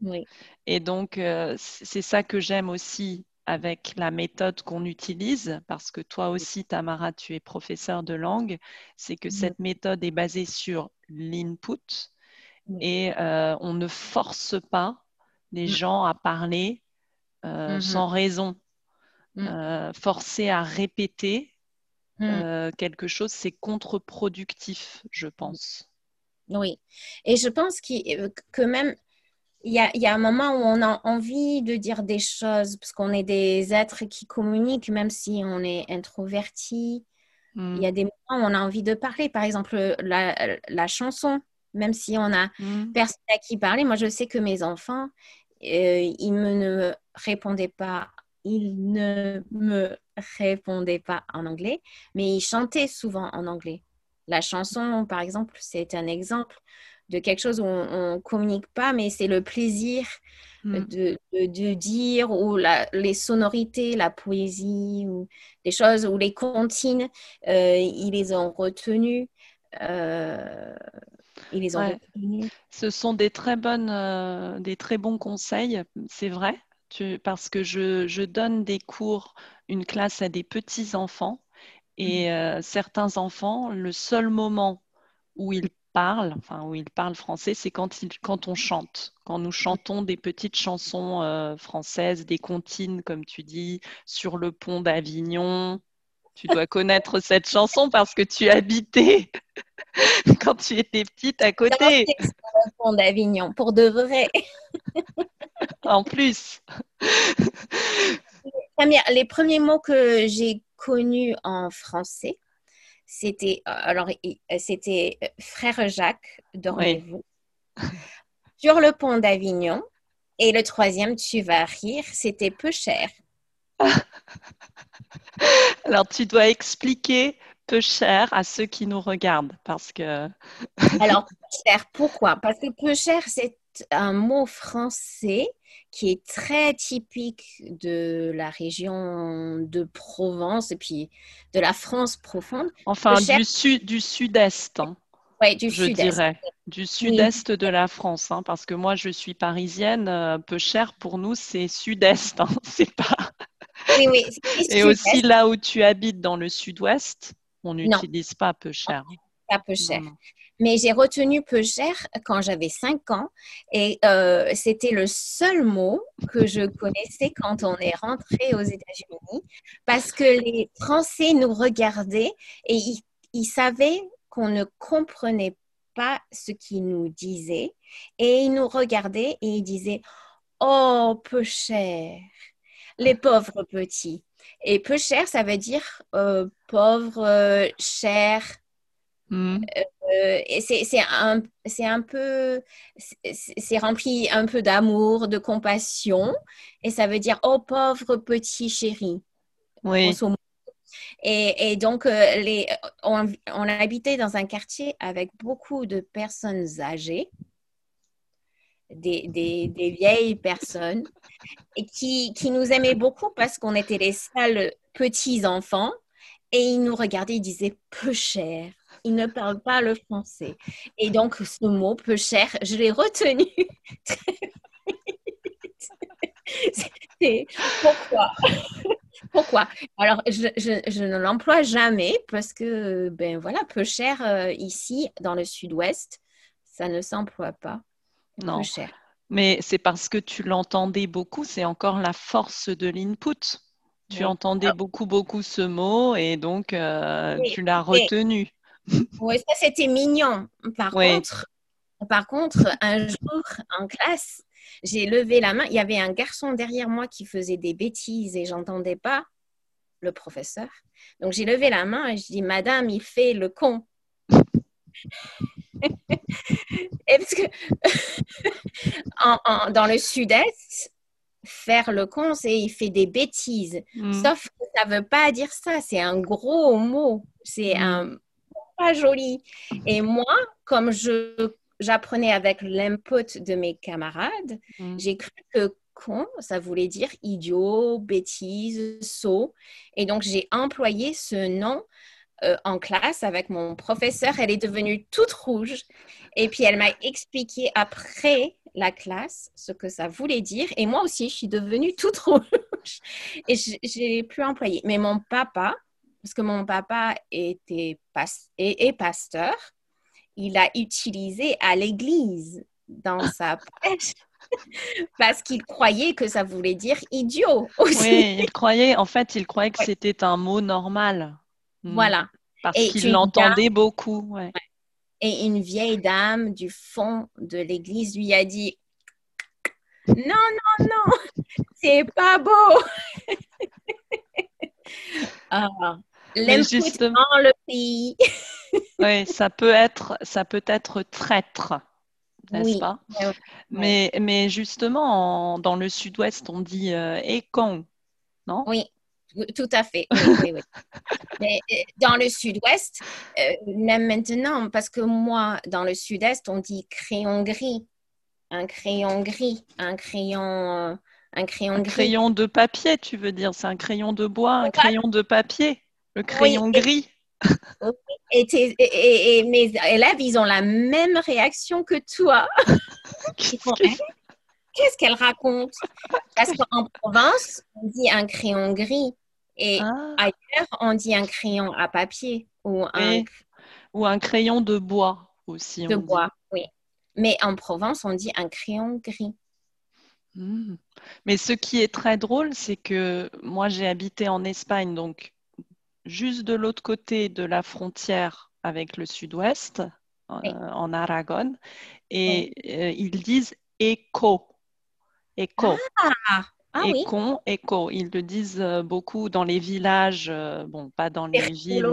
Oui. Et donc, c'est ça que j'aime aussi avec la méthode qu'on utilise, parce que toi aussi, Tamara, tu es professeur de langue, c'est que cette méthode est basée sur l'input et euh, on ne force pas les Mhm. gens à parler euh, Mhm. sans raison. Mhm. Euh, forcer à répéter euh, quelque chose, c'est contre-productif, je pense. Oui. Et je pense que même, il y a, il y a un moment où on a envie de dire des choses, parce qu'on est des êtres qui communiquent, même si on est introverti. Il y a des moments où on a envie de parler. Par exemple, la, la chanson, même si on a Mm. personne à qui parler. Moi, je sais que mes enfants, euh, ils me ne répondaient pas. Ils ne me répondaient pas en anglais, mais ils chantaient souvent en anglais. La chanson, par exemple, c'est un exemple de quelque chose où on ne communique pas, mais c'est le plaisir Mm. de, de- de dire, ou la- les sonorités, la poésie, ou des choses, ou les comptines, euh, ils les ont retenues. euh, ils les ont Ouais. retenues. Ce sont des très bonnes, euh, des très bons conseils, c'est vrai, tu- parce que je, je donne des cours, une classe à des petits enfants, et euh, certains enfants, le seul moment où ils parlent, enfin où ils parlent français, c'est quand quand on chante, quand nous chantons des petites chansons euh, françaises, des comptines, comme tu dis, sur le pont d'Avignon. Tu dois connaître cette chanson parce que tu habitais quand tu étais petite à côté, sur le pont d'Avignon, pour de vrai. en plus. Les premiers mots que j'ai connus en français, c'était euh, alors i- c'était euh, Frère Jacques, dormez-vous, sur le pont d'Avignon. Et le troisième, tu vas rire, c'était peu cher. Alors, tu dois expliquer peu cher à ceux qui nous regardent parce que Alors, peu cher, pourquoi? Parce que peu cher, c'est un mot français qui est très typique de la région de Provence et puis de la France profonde. enfin du sud du sud-est, hein, ouais, du je sud-est. dirais, du sud-est de la France, hein, parce que moi je suis parisienne, euh, peu cher pour nous c'est sud-est, hein, c'est pas. Oui, oui, c'est Et aussi là où tu habites dans le sud-ouest, on n'utilise pas peu cher. Pas peu cher. non. Mais j'ai retenu peu cher quand j'avais 5 ans et euh, c'était le seul mot que je connaissais quand on est rentré aux États-Unis parce que les Français nous regardaient et ils, ils savaient qu'on ne comprenait pas ce qu'ils nous disaient et ils nous regardaient et ils disaient Oh, peu cher, les pauvres petits. Et peu cher, ça veut dire euh, pauvre, euh, cher. Hmm. Euh, c'est un, un peu, c'est rempli un peu d'amour, de compassion, et ça veut dire oh pauvre petit chéri, Oui. Et, et donc euh, les, on, on habitait dans un quartier avec beaucoup de personnes âgées, des, des, des vieilles personnes, et qui, qui nous aimaient beaucoup parce qu'on était les seuls petits enfants, et ils nous regardaient, ils disaient peu cher. Ils ne parlent pas le français. Et donc, ce mot, peu cher, je l'ai retenu. C'est pourquoi? Pourquoi? Alors, je, je- je ne l'emploie jamais parce que, ben voilà, peu cher euh, ici, dans le sud-ouest, ça ne s'emploie pas. Peu non. cher. Mais c'est parce que tu l'entendais beaucoup, c'est encore la force de l'input. Tu Oui. entendais Alors, beaucoup, beaucoup ce mot et donc euh, oui, tu l'as retenu. Oui, ça c'était mignon. Par Oui. contre, par contre, un jour en classe, J'ai levé la main. Il y avait un garçon derrière moi qui faisait des bêtises et j'entendais pas le professeur. Donc j'ai levé la main et je dis Madame, il fait le con. et parce que dans le sud-est, faire le con, c'est il fait des bêtises. Mm. Sauf que ça veut pas dire ça. C'est un gros mot. C'est mm. un pas joli. Et moi, comme je j'apprenais avec l'input de mes camarades, mm. j'ai cru que con, ça voulait dire idiot, bêtise, sot. Et donc, j'ai employé ce nom euh, en classe avec mon professeur. Elle est devenue toute rouge. Et puis, elle m'a expliqué après la classe ce que ça voulait dire. Et moi aussi, je suis devenue toute rouge. Et j'ai plus employé. Mais mon papa, parce que mon papa était est, pasteur, il a utilisé à l'église dans sa prêche parce qu'il croyait que ça voulait dire idiot aussi. Oui, il croyait, en fait, il croyait que c'était un mot normal. Hmm. Voilà. Parce qu'il l'entendait beaucoup. Et une vieille dame du fond de l'église lui a dit Non, non, non, c'est pas beau. ah, dans le pays. oui, ça peut être, ça peut être traître n'est-ce pas? Mais, mais justement, dans le sud-ouest, on dit euh, non? Oui, tout à fait. mais euh, dans le sud-ouest, euh, même maintenant, parce que moi, dans le sud-est, on dit crayon gris. Un crayon gris, un crayon. Euh, un crayon, un crayon de papier, tu veux dire? C'est un crayon de bois, un crayon de papier, le crayon gris. Et, et, mes élèves, ils ont la même réaction que toi. Qu'est-ce qu'elle raconte? Parce qu'en province, on dit un crayon gris. Et ah. ailleurs, on dit un crayon à papier ou un, ou un crayon de bois aussi. De bois, oui. Mais en Provence, on dit un crayon gris. Hmm. Mais ce qui est très drôle, c'est que moi, j'ai habité en Espagne, donc juste de l'autre côté de la frontière avec le sud-ouest, euh, en Aragon, et euh, ils disent écho. Écho. Ah, ah écho, écho. Ils le disent euh, beaucoup dans les villages, bon, pas dans les villes.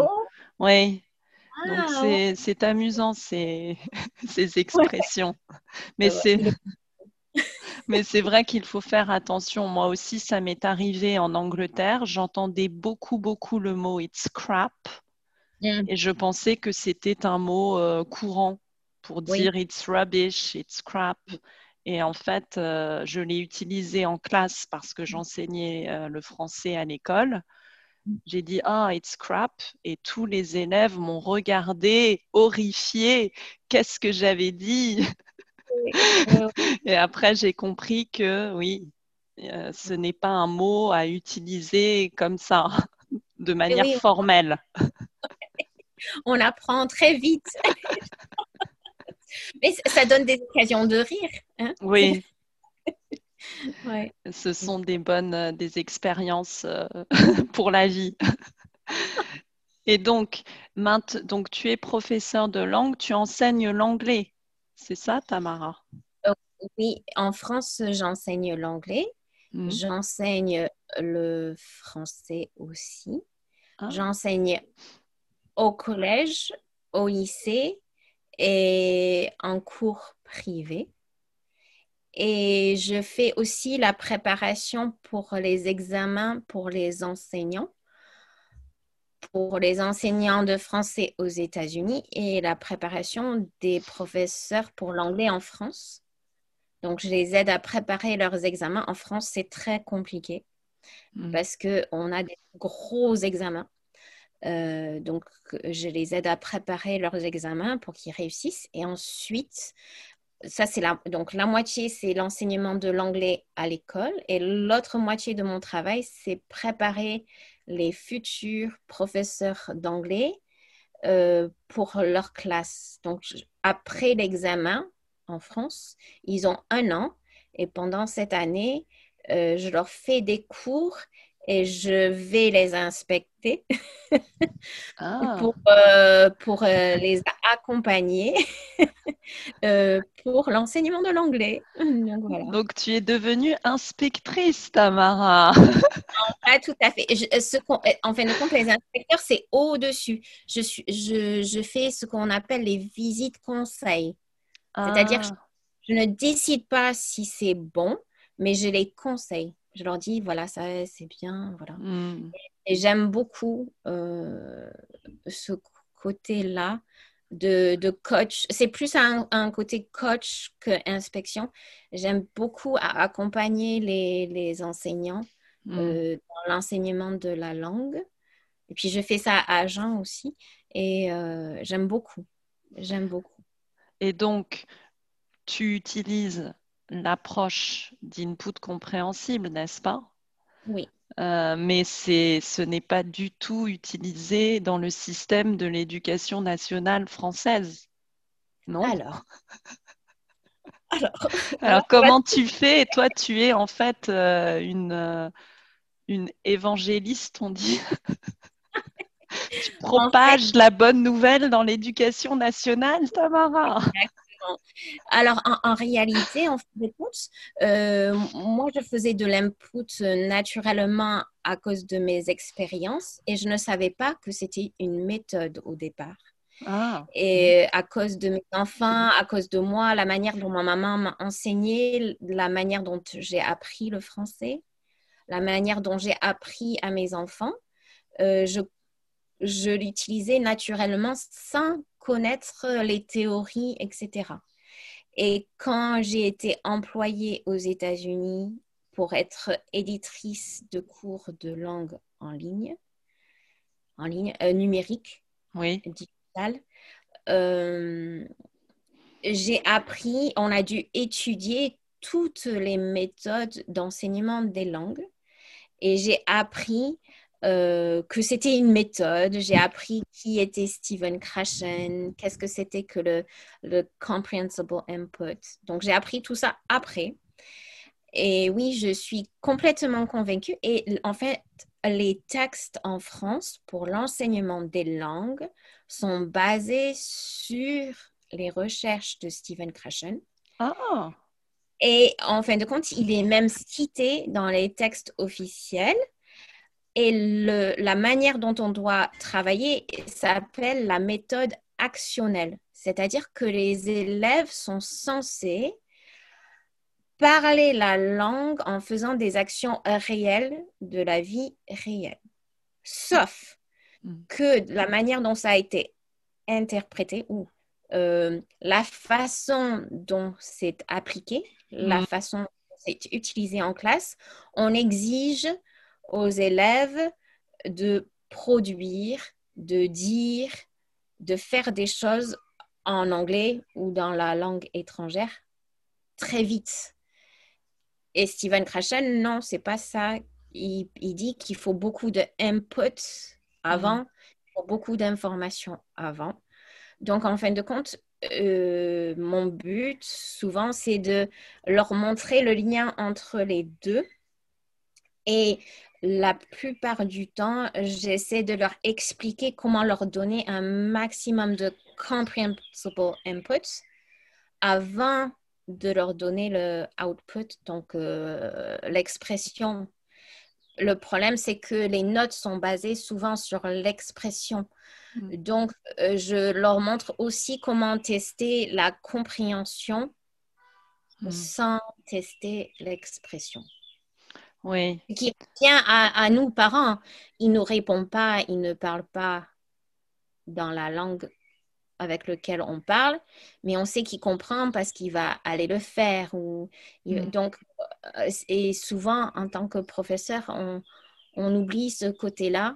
Oui. Donc ah. c'est amusant ces, ces expressions. Mais c'est mais c'est vrai qu'il faut faire attention. Moi aussi, ça m'est arrivé en Angleterre. J'entendais beaucoup, beaucoup le mot it's crap. Mm. Et je pensais que c'était un mot euh, courant pour dire it's rubbish, it's crap. Et en fait, euh, je l'ai utilisé en classe parce que j'enseignais euh, le français à l'école. Mm. J'ai dit ah it's crap et tous les élèves m'ont regardé horrifié. Qu'est-ce que j'avais dit? Et après, j'ai compris que oui, euh, ce n'est pas un mot à utiliser comme ça, de manière formelle. On apprend très vite. Mais ça donne des occasions de rire. Hein. oui. Ce sont des bonnes euh, des expériences euh, pour la vie. Et donc, donc, tu es professeur de langue, tu enseignes l'anglais. C'est ça, Tamara? Euh, Oui, en France, j'enseigne l'anglais. Hmm. J'enseigne le français aussi. Ah. J'enseigne au collège, au lycée et en cours privé. Et je fais aussi la préparation pour les examens pour les enseignants pour les enseignants de français aux États-Unis et la préparation des professeurs pour l'anglais en France. Donc, je les aide à préparer leurs examens. En France, c'est très compliqué hmm. parce qu'on a des gros examens. Euh, donc, je les aide à préparer leurs examens pour qu'ils réussissent. Et ensuite, ça, c'est la, donc la moitié, c'est l'enseignement de l'anglais à l'école. Et l'autre moitié de mon travail, c'est préparer les futurs professeurs d'anglais euh, pour leur classe. Donc, après l'examen en France, ils ont un an et pendant cette année, euh, je leur fais des cours et je vais les inspecter Ah, pour, euh, pour euh, les accompagner euh, pour l'enseignement de l'anglais. Donc voilà. donc tu es devenue inspectrice, Tamara. Ah, tout à fait. Je- ce qu'on- en fin de compte, les inspecteurs, c'est au-dessus. Je, suis, je, je fais ce qu'on appelle les visites conseils. C'est-à-dire que Ah, Je ne décide pas si c'est bon, mais je les conseille. Je leur dis, voilà, ça, c'est bien, voilà. hmm. Et j'aime beaucoup euh, ce côté-là de, de coach. C'est plus un, un côté coach que inspection. J'aime beaucoup accompagner les, les enseignants Hmm. euh, dans l'enseignement de la langue. Et puis, je fais ça à Jean aussi. Et euh, j'aime beaucoup. J'aime beaucoup. Et donc, tu utilises l'approche d'input compréhensible, n'est-ce pas? Oui. Euh, mais ce n'est pas du tout utilisé dans le système de l'éducation nationale française. Non? Alors. Alors. Alors, comment tu fais? Toi, tu es en fait euh, une, euh, une évangéliste, on dit? Tu propages la bonne nouvelle dans l'éducation nationale, Tamara? Alors, en, en réalité, en fin de compte, euh, moi, je faisais de l'input euh, naturellement à cause de mes expériences et je ne savais pas que c'était une méthode au départ. Ah, Et à cause de mes enfants, à cause de moi, la manière dont ma maman m'a enseigné, la manière dont j'ai appris le français, la manière dont j'ai appris à mes enfants, euh, je, je l'utilisais naturellement sans connaître les théories, etc. Et quand j'ai été employée aux États-Unis pour être éditrice de cours de langue en ligne, en ligne euh, numérique, oui. digitale, euh, j'ai appris, on a dû étudier toutes les méthodes d'enseignement des langues et j'ai appris euh, que c'était une méthode. J'ai appris qui était Stephen Krashen, qu'est-ce que c'était que le, le comprehensible input. Donc, j'ai appris tout ça après. Et oui, je suis complètement convaincue. Et en fait, les textes en France pour l'enseignement des langues sont basés sur les recherches de Stephen Krashen. Ah, Et en fin de compte, il est même cité dans les textes officiels. Et le- la manière dont on doit travailler s'appelle la méthode actionnelle. C'est-à-dire que les élèves sont censés parler la langue en faisant des actions réelles de la vie réelle. Sauf Mm. que la manière dont ça a été interprété ou euh, la façon dont c'est appliqué, la Mm. façon dont c'est utilisé en classe, on exige aux élèves de produire, de dire, de faire des choses en anglais ou dans la langue étrangère très vite. Et Steven Krashen, non, c'est pas ça. Il, il dit qu'il faut beaucoup de input avant, il faut beaucoup d'informations avant. Donc, en fin de compte, euh, mon but, souvent, c'est de leur montrer le lien entre les deux. Et la plupart du temps, j'essaie de leur expliquer comment leur donner un maximum de comprehensible input avant de leur donner le output, donc euh, l'expression. Le problème, c'est que les notes sont basées souvent sur l'expression. Mm. Donc, euh, je leur montre aussi comment tester la compréhension Mm. sans tester l'expression. Oui. Qui tient à, à nous, parents. Ils ne répondent pas, ils ne parlent pas dans la langue avec laquelle on parle, mais on sait qu'il comprend parce qu'il va aller le faire. Ou, il- Mm. donc, euh, et souvent, en tant que professeur, on, on oublie ce côté-là.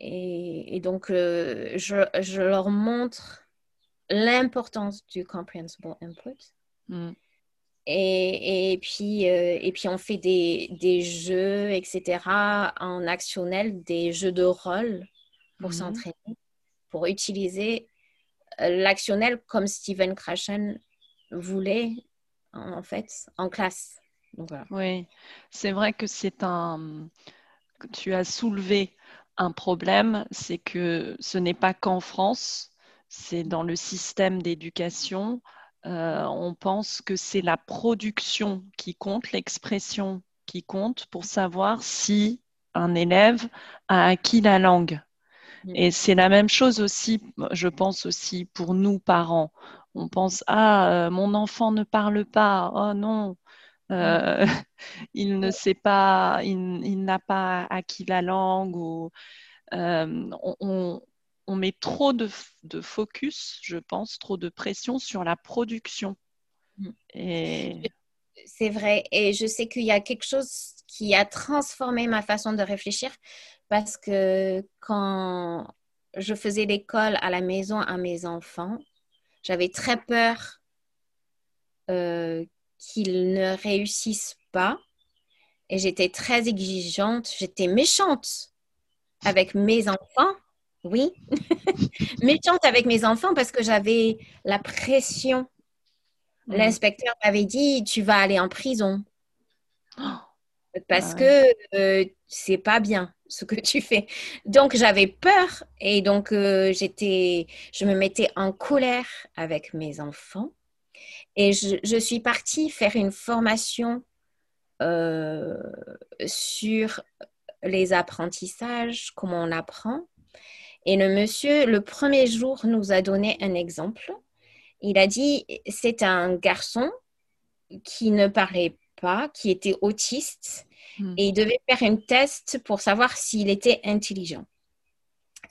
Et, et donc, euh, je, je leur montre l'importance du comprehensible input. Mm. Et, et puis, euh, et puis, on fait des, des jeux, etc., en actionnel, des jeux de rôle pour Mhm. s'entraîner, pour utiliser euh, l'actionnel comme Steven Krashen voulait, en fait, en classe. Donc, voilà. Oui, c'est vrai que c'est un, tu as soulevé un problème, c'est que ce n'est pas qu'en France, c'est dans le système d'éducation. Euh, on pense que c'est la production qui compte, l'expression qui compte pour savoir si un élève a acquis la langue. Mm. Et c'est la même chose aussi, je pense aussi pour nous parents. On pense ah euh, mon enfant ne parle pas, oh non, euh, il ne sait pas, il, n'a pas acquis la langue ou euh, on, met trop de, focus, je pense, trop de pression sur la production. Mm. Et... C'est vrai. Et je sais qu'il y a quelque chose qui a transformé ma façon de réfléchir parce que quand je faisais l'école à la maison à mes enfants, j'avais très peur euh, qu'ils ne réussissent pas. Et j'étais très exigeante, j'étais méchante avec mes enfants. Oui, méchante avec mes enfants parce que j'avais la pression. Mm. L'inspecteur m'avait dit, tu vas aller en prison. Parce ah que euh, c'est pas bien ce que tu fais. Donc j'avais peur et donc euh, j'étais, je me mettais en colère avec mes enfants et je, suis partie faire une formation euh, sur les apprentissages, comment on apprend. Et le monsieur, le premier jour, nous a donné un exemple. Il a dit, c'est un garçon qui ne parlait pas, qui était autiste, hmm. et il devait faire un test pour savoir s'il était intelligent.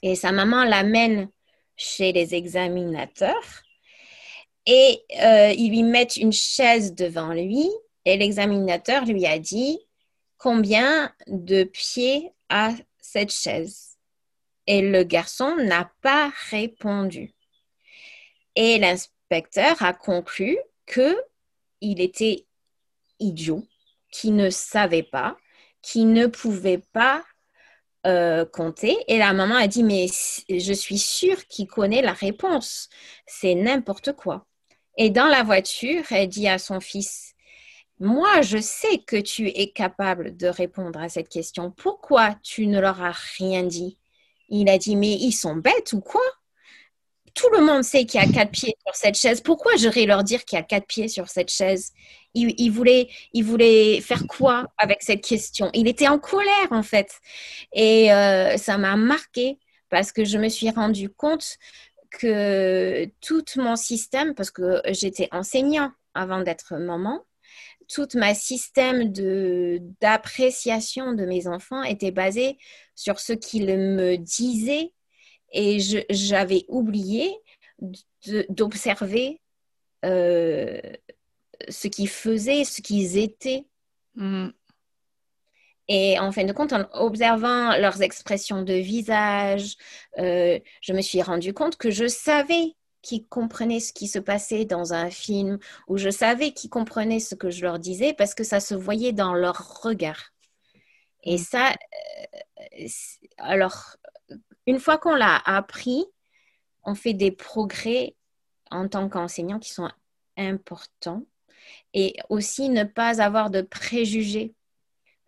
Et sa maman l'amène chez les examinateurs et euh, ils lui mettent une chaise devant lui et l'examinateur lui a dit combien de pieds a cette chaise? Et le garçon n'a pas répondu. Et l'inspecteur a conclu que il était idiot, qu'il ne savait pas, qu'il ne pouvait pas euh, compter. Et la maman a dit, mais je suis sûre qu'il connaît la réponse. C'est n'importe quoi. Et dans la voiture, elle dit à son fils, moi, je sais que tu es capable de répondre à cette question. Pourquoi tu ne leur as rien dit? Il a dit, mais ils sont bêtes ou quoi? Tout le monde sait qu'il y a quatre pieds sur cette chaise. Pourquoi j'irais leur dire qu'il y a quatre pieds sur cette chaise? Il, voulait, faire quoi avec cette question? Il était en colère, en fait. Et euh, ça m'a marqué parce que je me suis rendu compte que tout mon système, parce que j'étais enseignant avant d'être maman, tout ma système d'appréciation de, mes enfants était basé sur ce qu'ils me disaient et j'avais oublié d'observer euh, ce qu'ils faisaient, ce qu'ils étaient. Mm. Et en fin de compte, en observant leurs expressions de visage, euh, je me suis rendu compte que je savais qu'ils comprenaient ce qui se passait dans un film, ou je savais qu'ils comprenaient ce que je leur disais parce que ça se voyait dans leur regard. Et mm. ça, euh, alors, une fois qu'on l'a appris, on fait des progrès en tant qu'enseignant qui sont importants. Et aussi ne pas avoir de préjugés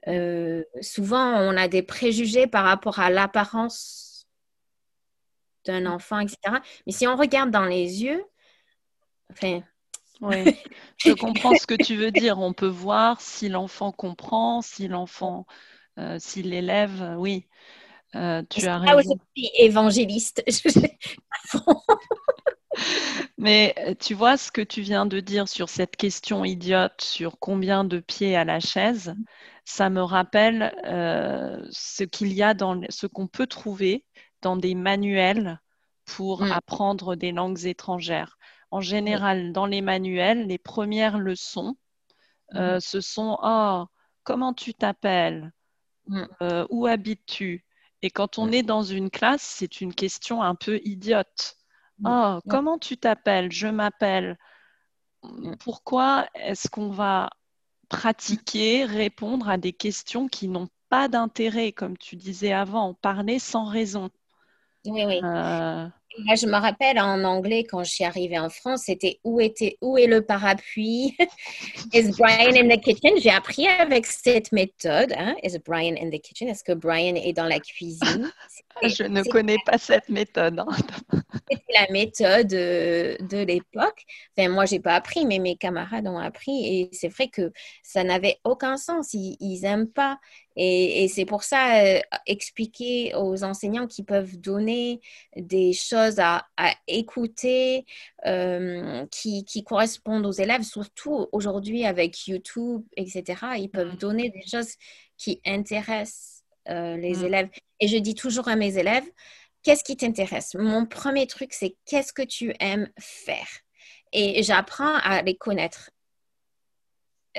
euh, souvent, on a des préjugés par rapport à l'apparence d'un enfant, etc. Mais si on regarde dans les yeux, enfin... Oui, je comprends ce que tu veux dire. On peut voir si l'enfant comprend, si l'enfant, euh, si l'élève, oui. Euh, tu as raison. évangéliste? Mais tu vois ce que tu viens de dire sur cette question idiote, sur combien de pieds à la chaise, ça me rappelle euh, ce qu'il y a dans ce qu'on peut trouver dans des manuels pour mm. apprendre des langues étrangères. En général, dans les manuels, les premières leçons, euh, mm. ce sont Oh, comment tu t'appelles mm. euh, Où habites-tu? Et quand on est dans une classe, c'est une question un peu idiote. Oh, comment tu t'appelles? Je m'appelle. Pourquoi est-ce qu'on va pratiquer, répondre à des questions qui n'ont pas d'intérêt, comme tu disais avant, parler sans raison. Oui, oui. Euh, je me rappelle en anglais, quand je suis arrivée en France, c'était où, était, où est le parapluie? Is Brian in the kitchen J'ai appris avec cette méthode. Hein? Is Brian in the kitchen Est-ce que Brian est dans la cuisine? Je ne connais pas cette méthode. Hein. C'était la méthode de, de l'époque. Enfin, moi, j'ai pas appris, mais mes camarades ont appris. Et c'est vrai que ça n'avait aucun sens. Ils n'aiment pas. Et, c'est pour ça, euh, expliquer aux enseignants qui peuvent donner des choses à, écouter euh, qui, correspondent aux élèves, surtout aujourd'hui avec YouTube, etc. Ils peuvent mm. donner des choses qui intéressent euh, les mm. élèves. Et je dis toujours à mes élèves, qu'est-ce qui t'intéresse? Mon premier truc, c'est qu'est-ce que tu aimes faire? Et j'apprends à les connaître.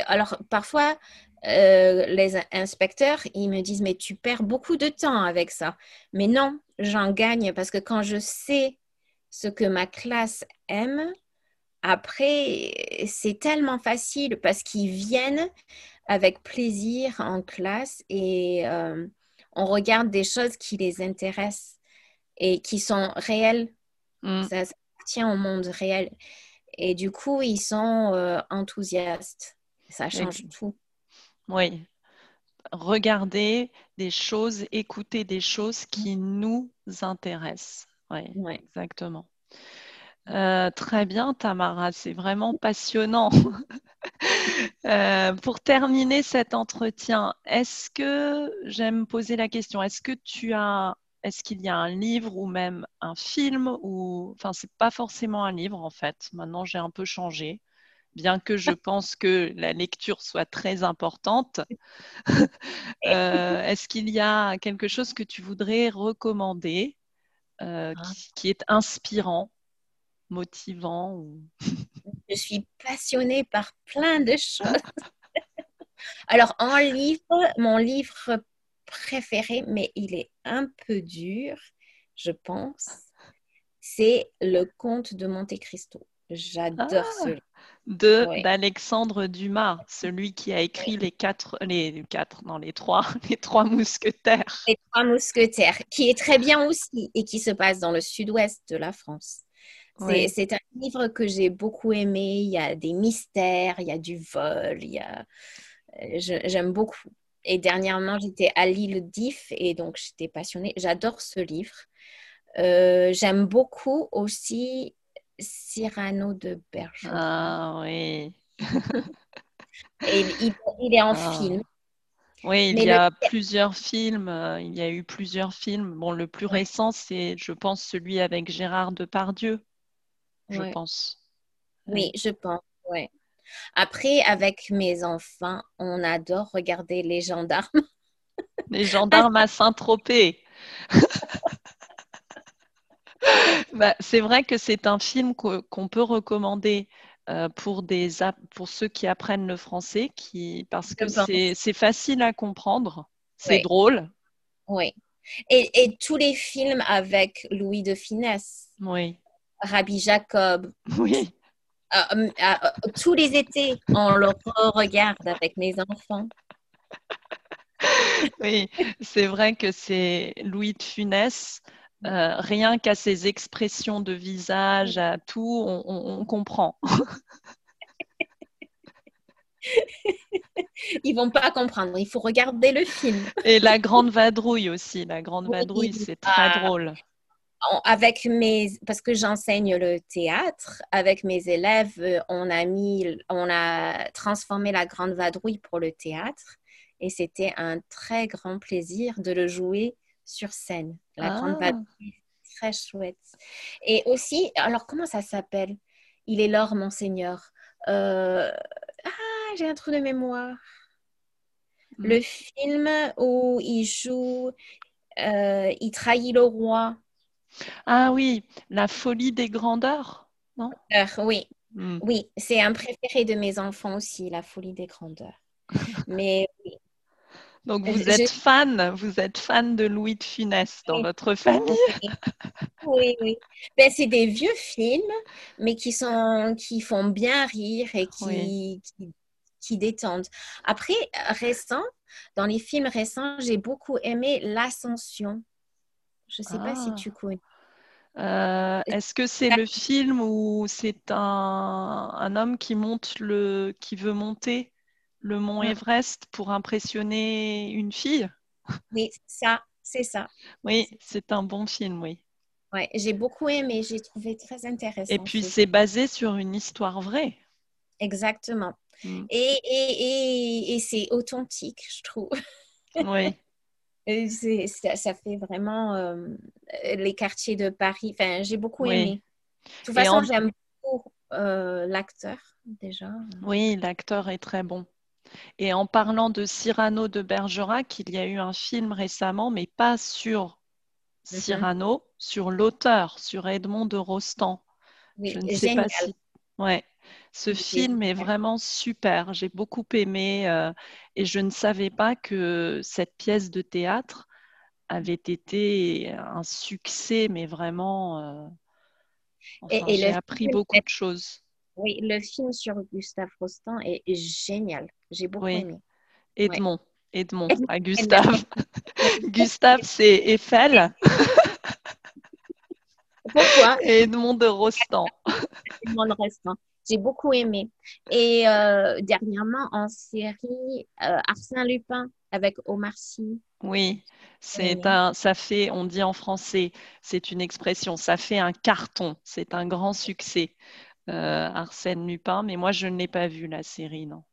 Alors, parfois, euh, les inspecteurs, ils me disent, mais tu perds beaucoup de temps avec ça. Mais non, j'en gagne parce que quand je sais ce que ma classe aime, après, c'est tellement facile parce qu'ils viennent avec plaisir en classe et euh, on regarde des choses qui les intéressent et qui sont réelles. Mm. Ça, tient au monde réel. Et du coup, ils sont euh, enthousiastes. Ça change tout. Oui. Regarder des choses, écouter des choses qui nous intéressent. Oui, exactement. Euh, très bien, Tamara, c'est vraiment passionnant. Euh, pour terminer cet entretien, est-ce que j'aime poser la question Est-ce que tu as, est-ce qu'il y a un livre ou même un film ou, enfin, c'est pas forcément un livre en fait. Maintenant, j'ai un peu changé bien que je pense que la lecture soit très importante. Euh, est-ce qu'il y a quelque chose que tu voudrais recommander euh, ah. qui, est inspirant, motivant Je suis passionnée par plein de choses. Alors, en livre, mon livre préféré, mais il est un peu dur, je pense, c'est Le Comte de Monte Cristo. J'adore ce livre. De d'Alexandre Dumas, celui qui a écrit les quatre, les quatre, non les trois, les trois mousquetaires. Les trois mousquetaires, qui est très bien aussi et qui se passe dans le sud-ouest de la France. C'est un livre que j'ai beaucoup aimé. Il y a des mystères, il y a du vol, il y a... Euh, j'aime beaucoup. Et dernièrement, j'étais à l'île d'If et donc j'étais passionnée. J'adore ce livre. Euh, j'aime beaucoup aussi Cyrano de Bergerac. Ah oui. Et il, est en ah. film. Oui, il y a plusieurs films. Euh, il y a eu plusieurs films. Bon, le plus récent, c'est, je pense, celui avec Gérard Depardieu. Je pense. Oui, je pense. Ouais. Après, avec mes enfants, on adore regarder les gendarmes. Les gendarmes à Saint-Tropez. Bah, c'est vrai que c'est un film qu'on peut recommander euh, pour, des, pour ceux qui apprennent le français, qui, parce que c'est facile à comprendre, c'est drôle. Oui. Et, tous les films avec Louis de Finesse. Oui. Rabbi Jacob. Oui. Euh, euh, tous les étés, on le regarde avec mes enfants. Oui, c'est vrai que c'est Louis de Funès. Euh, rien qu'à ses expressions de visage, à tout, on, comprend. Ils vont pas comprendre. Il faut regarder le film. Et la grande vadrouille aussi. La grande vadrouille, c'est très drôle. Avec mes, parce que j'enseigne le théâtre, avec mes élèves, euh, on a mis, on a transformé la grande vadrouille pour le théâtre, et c'était un très grand plaisir de le jouer sur scène. La grande ah. très chouette. Et aussi, alors comment ça s'appelle? Il est l'or, monseigneur. Euh, ah, j'ai un trou de mémoire. Hmm. Le film où il joue, euh, il trahit le roi. Ah oui, La folie des grandeurs, non? Oui, hmm. oui, c'est un préféré de mes enfants aussi, La folie des grandeurs. Mais oui, donc vous êtes fan, vous êtes fan de Louis de Funès dans votre famille? Oui, oui. Ben, c'est des vieux films, mais qui sont qui font bien rire et qui, qui, détendent. Après, récent, dans les films récents, j'ai beaucoup aimé L'Ascension. Je ne sais pas si ah. tu connais. Euh, est-ce que c'est le film où c'est un, un, homme qui monte le, qui veut monter? Le mont Everest pour impressionner une fille Oui, ça, c'est ça. Oui, c'est un bon film, oui. Ouais, j'ai beaucoup aimé, j'ai trouvé très intéressant. Et puis c'est basé sur une histoire vraie. Exactement. Mm. Et, et, et, et c'est authentique, je trouve. Oui. ça, ça, fait vraiment euh, les quartiers de Paris. Enfin, j'ai beaucoup aimé. De toute façon, j'aime beaucoup euh, l'acteur déjà. Oui, l'acteur est très bon. Et en parlant de Cyrano de Bergerac, il y a eu un film récemment, mais pas sur. Cyrano, sur l'auteur, sur Edmond de Rostand. Je ne sais pas si. Ouais. Ce film est vraiment super. J'ai beaucoup aimé euh, et je ne savais pas que cette pièce de théâtre avait été un succès, mais vraiment. Euh, j'ai appris beaucoup de choses. Oui, le film sur Gustave Rostand est génial. J'ai beaucoup aimé. Edmond. Edmond, à Gustave. Gustave, c'est Eiffel. Pourquoi? Edmond de Rostand. Edmond de Rostand. J'ai beaucoup aimé. Et euh, dernièrement, en série, euh, Arsène Lupin avec Omar Sy. Oui, c'est un, ça fait, on dit en français, c'est une expression, ça fait un carton, c'est un grand succès. Euh, Arsène Lupin, mais moi je ne l'ai pas vu la série, non.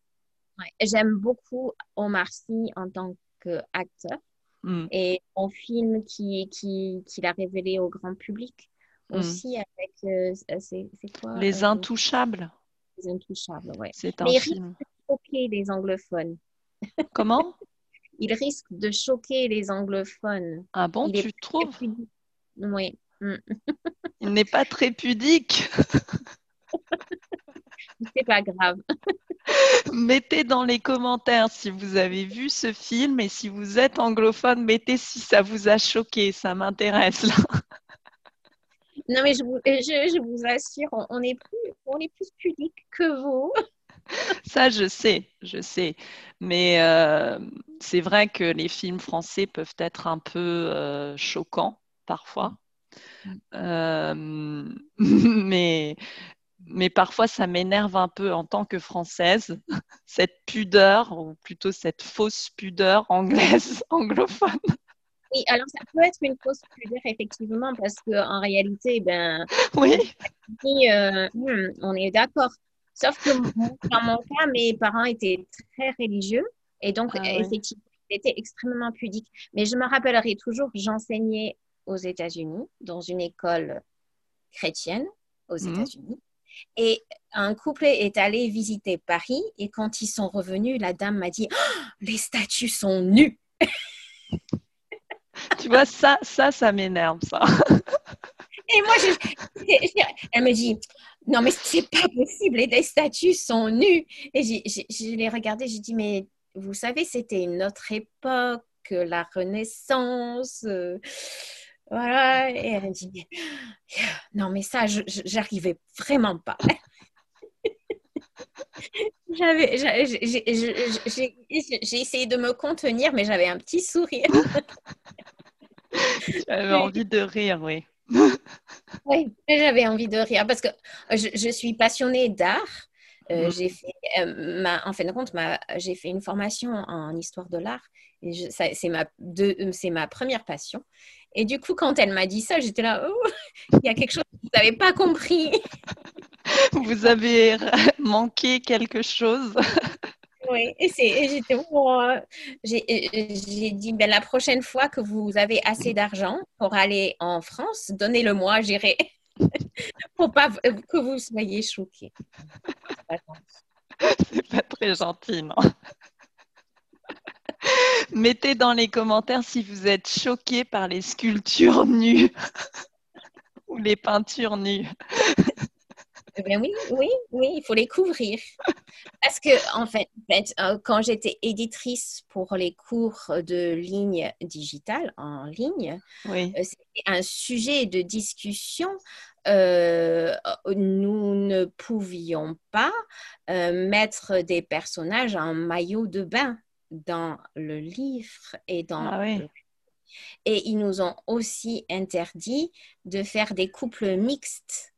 J'aime beaucoup Omar Sy en tant qu'acteur hmm. et en film qui, qui, qu'il a révélé au grand public hmm. aussi avec euh, c'est, quoi Les Intouchables. Les Intouchables, ouais. C'est un mais film. Il risque de choquer les anglophones. Comment? Il risque de choquer les anglophones. Ah bon, tu trouves? Oui. Hmm. il n'est pas très pudique. C'est pas grave. mettez dans les commentaires si vous avez vu ce film et si vous êtes anglophone, mettez si ça vous a choqué. Ça m'intéresse là. Non, mais je vous, je, vous assure, on est, plus, on est plus pudique que vous. Ça, je sais, je sais. Mais euh, c'est vrai que les films français peuvent être un peu euh, choquants parfois. Mm. Euh, mais mais parfois ça m'énerve un peu en tant que française, cette pudeur, ou plutôt cette fausse pudeur anglaise, anglophone. Oui, alors ça peut être une fausse pudeur, effectivement, parce qu'en réalité, ben, oui. Euh, hmm, on est d'accord. Sauf que dans mon cas, mes parents étaient très religieux et donc, ah effectivement, ils étaient extrêmement pudiques. Mais je me rappellerai toujours, j'enseignais aux États-Unis, dans une école chrétienne aux mmh. Et un couple est allé visiter Paris et quand ils sont revenus, la dame m'a dit oh, Les statues sont nues. tu vois, ça, ça, ça m'énerve, ça. Et moi, elle me dit Non, mais c'est pas possible, les statues sont nues. Et je l'ai regardé, j'ai dit Mais vous savez, c'était une autre époque, la Renaissance. Euh, voilà, et elle dit Non, mais ça, j'arrivais vraiment pas. J'avais, j'ai essayé de me contenir, mais j'avais un petit sourire. J'avais envie de rire, oui. oui, j'avais envie de rire parce que je, suis passionnée d'art. Euh, mm. J'ai fait, euh, ma, en fin de compte, j'ai fait une formation en histoire de l'art. C'est ma, ma première passion. Et du coup, quand elle m'a dit ça, j'étais là, oh, il y a quelque chose que vous n'avez pas compris. Vous avez manqué quelque chose. Oui, et, j'étais euh, j'ai dit ben, la prochaine fois que vous avez assez d'argent pour aller en France, donnez-le-moi, j'irai. pour pas que vous soyez choqués. C'est pas très gentil, non? Mettez dans les commentaires si vous êtes choqué par les sculptures nues ou les peintures nues. Eh ben oui, oui, oui, il faut les couvrir. Parce que, en fait, euh, quand j'étais éditrice pour les cours de ligne digitale, en ligne, euh, c'était un sujet de discussion. Euh, nous ne pouvions pas mettre des personnages en maillot de bain dans le livre et dans ah Et ils nous ont aussi interdit de faire des couples mixtes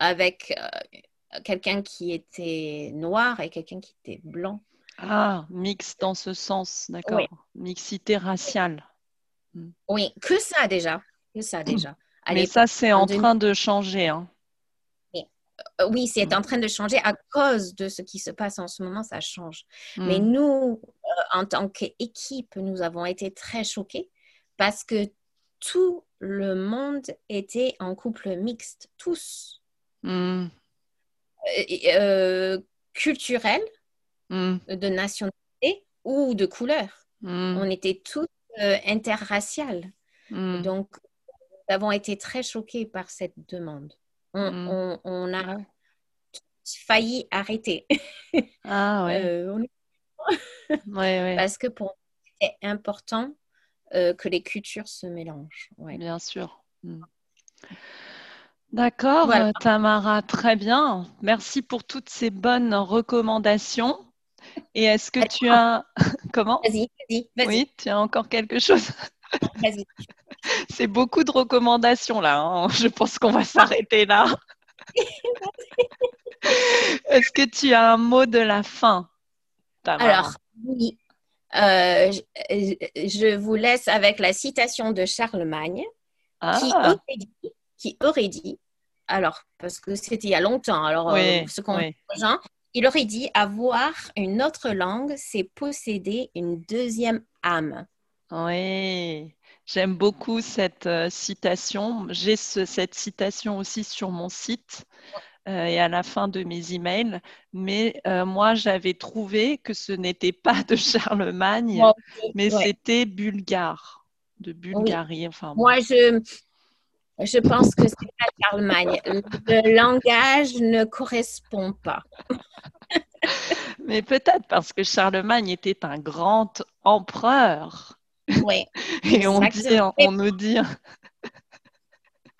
avec euh, quelqu'un qui était noir et quelqu'un qui était blanc. Ah, mixte dans ce sens, d'accord. Mixité raciale. Hmm. Oui, que ça déjà. Que ça déjà. Mais ça, c'est en, train de changer. Hein. Euh, oui, c'est en train de changer à cause de ce qui se passe en ce moment, ça change. Mais hmm. nous, euh, en tant qu'équipe, nous avons été très choqués parce que tout le monde était en couple mixte, tous. Hmm. Euh, culturel, hmm. de nationalité ou de couleur. On était tous interracial. Donc, nous avons été très choqués par cette demande. On, on, a failli arrêter. Ah ouais. Euh, Parce que pour c'est important euh, que les cultures se mélangent. Bien sûr. Hmm. D'accord, Tamara, très bien. Merci pour toutes ces bonnes recommandations. Et est-ce que tu as... Comment Vas-y, vas-y. oui, tu as encore quelque chose Vas-y. C'est beaucoup de recommandations là. Hein. Je pense qu'on va s'arrêter là. Est-ce que tu as un mot de la fin? Alors, oui. Euh, je, vous laisse avec la citation de Charlemagne ah. qui, aurait dit, alors, parce que c'était il y a longtemps, alors euh, ce qu'on il aurait dit avoir une autre langue, c'est posséder une deuxième âme. Oui, j'aime beaucoup cette euh, citation. J'ai cette citation aussi sur mon site et à la fin de mes emails. Mais euh, moi, j'avais trouvé que ce n'était pas de Charlemagne, mais c'était bulgare, de Bulgarie. Enfin, moi, je, je pense que c'est pas Charlemagne. Le langage ne correspond pas. mais peut-être parce que Charlemagne était un grand empereur. Oui. Et on, dit, on nous dit,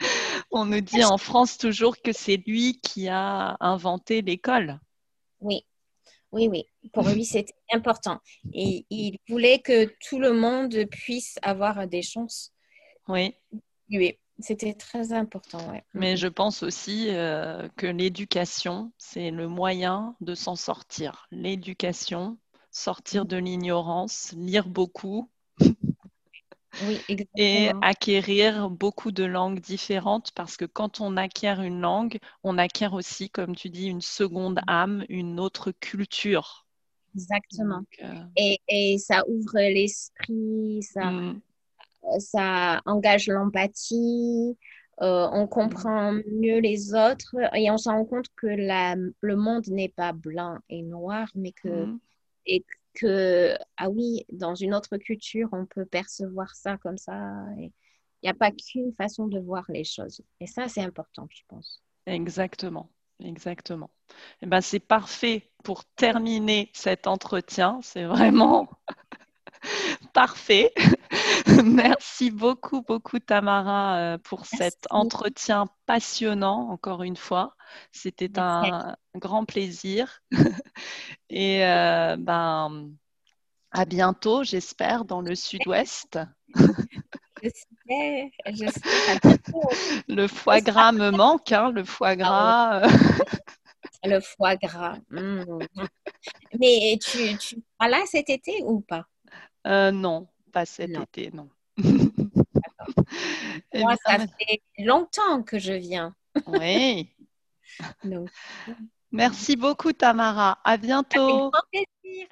on nous dit en France toujours que c'est lui qui a inventé l'école. Oui, oui, oui. Pour lui, c'était important. Et il voulait que tout le monde puisse avoir des chances. Oui. Oui, c'était très important. Mais je pense aussi euh, que l'éducation, c'est le moyen de s'en sortir. L'éducation, sortir de l'ignorance, lire beaucoup, et acquérir beaucoup de langues différentes parce que quand on acquiert une langue, on acquiert aussi, comme tu dis, une seconde âme, une autre culture. Exactement. Euh, et, et, ça ouvre l'esprit, ça, mm. euh, ça engage l'empathie, euh, on comprend mieux les autres et on se rend compte que la, le monde n'est pas blanc et noir, mais que, mm. et que, ah oui, dans une autre culture, on peut percevoir ça comme ça. Il n'y a pas qu'une façon de voir les choses. Et ça, c'est important, je pense. Exactement. Exactement. Eh ben, c'est parfait pour terminer cet entretien. C'est vraiment parfait. Merci beaucoup, beaucoup Tamara euh, pour cet entretien passionnant, encore une fois. C'était un grand plaisir. Et euh, ben, à bientôt, j'espère, dans le sud-ouest. Le foie gras me manque, hein, le foie gras. le foie gras. Mmh. Mais tu, tu seras là cet été ou pas? Euh, Non, pas cet été, non. Moi, ça fait longtemps que je viens. Oui. Merci beaucoup, Tamara. À bientôt.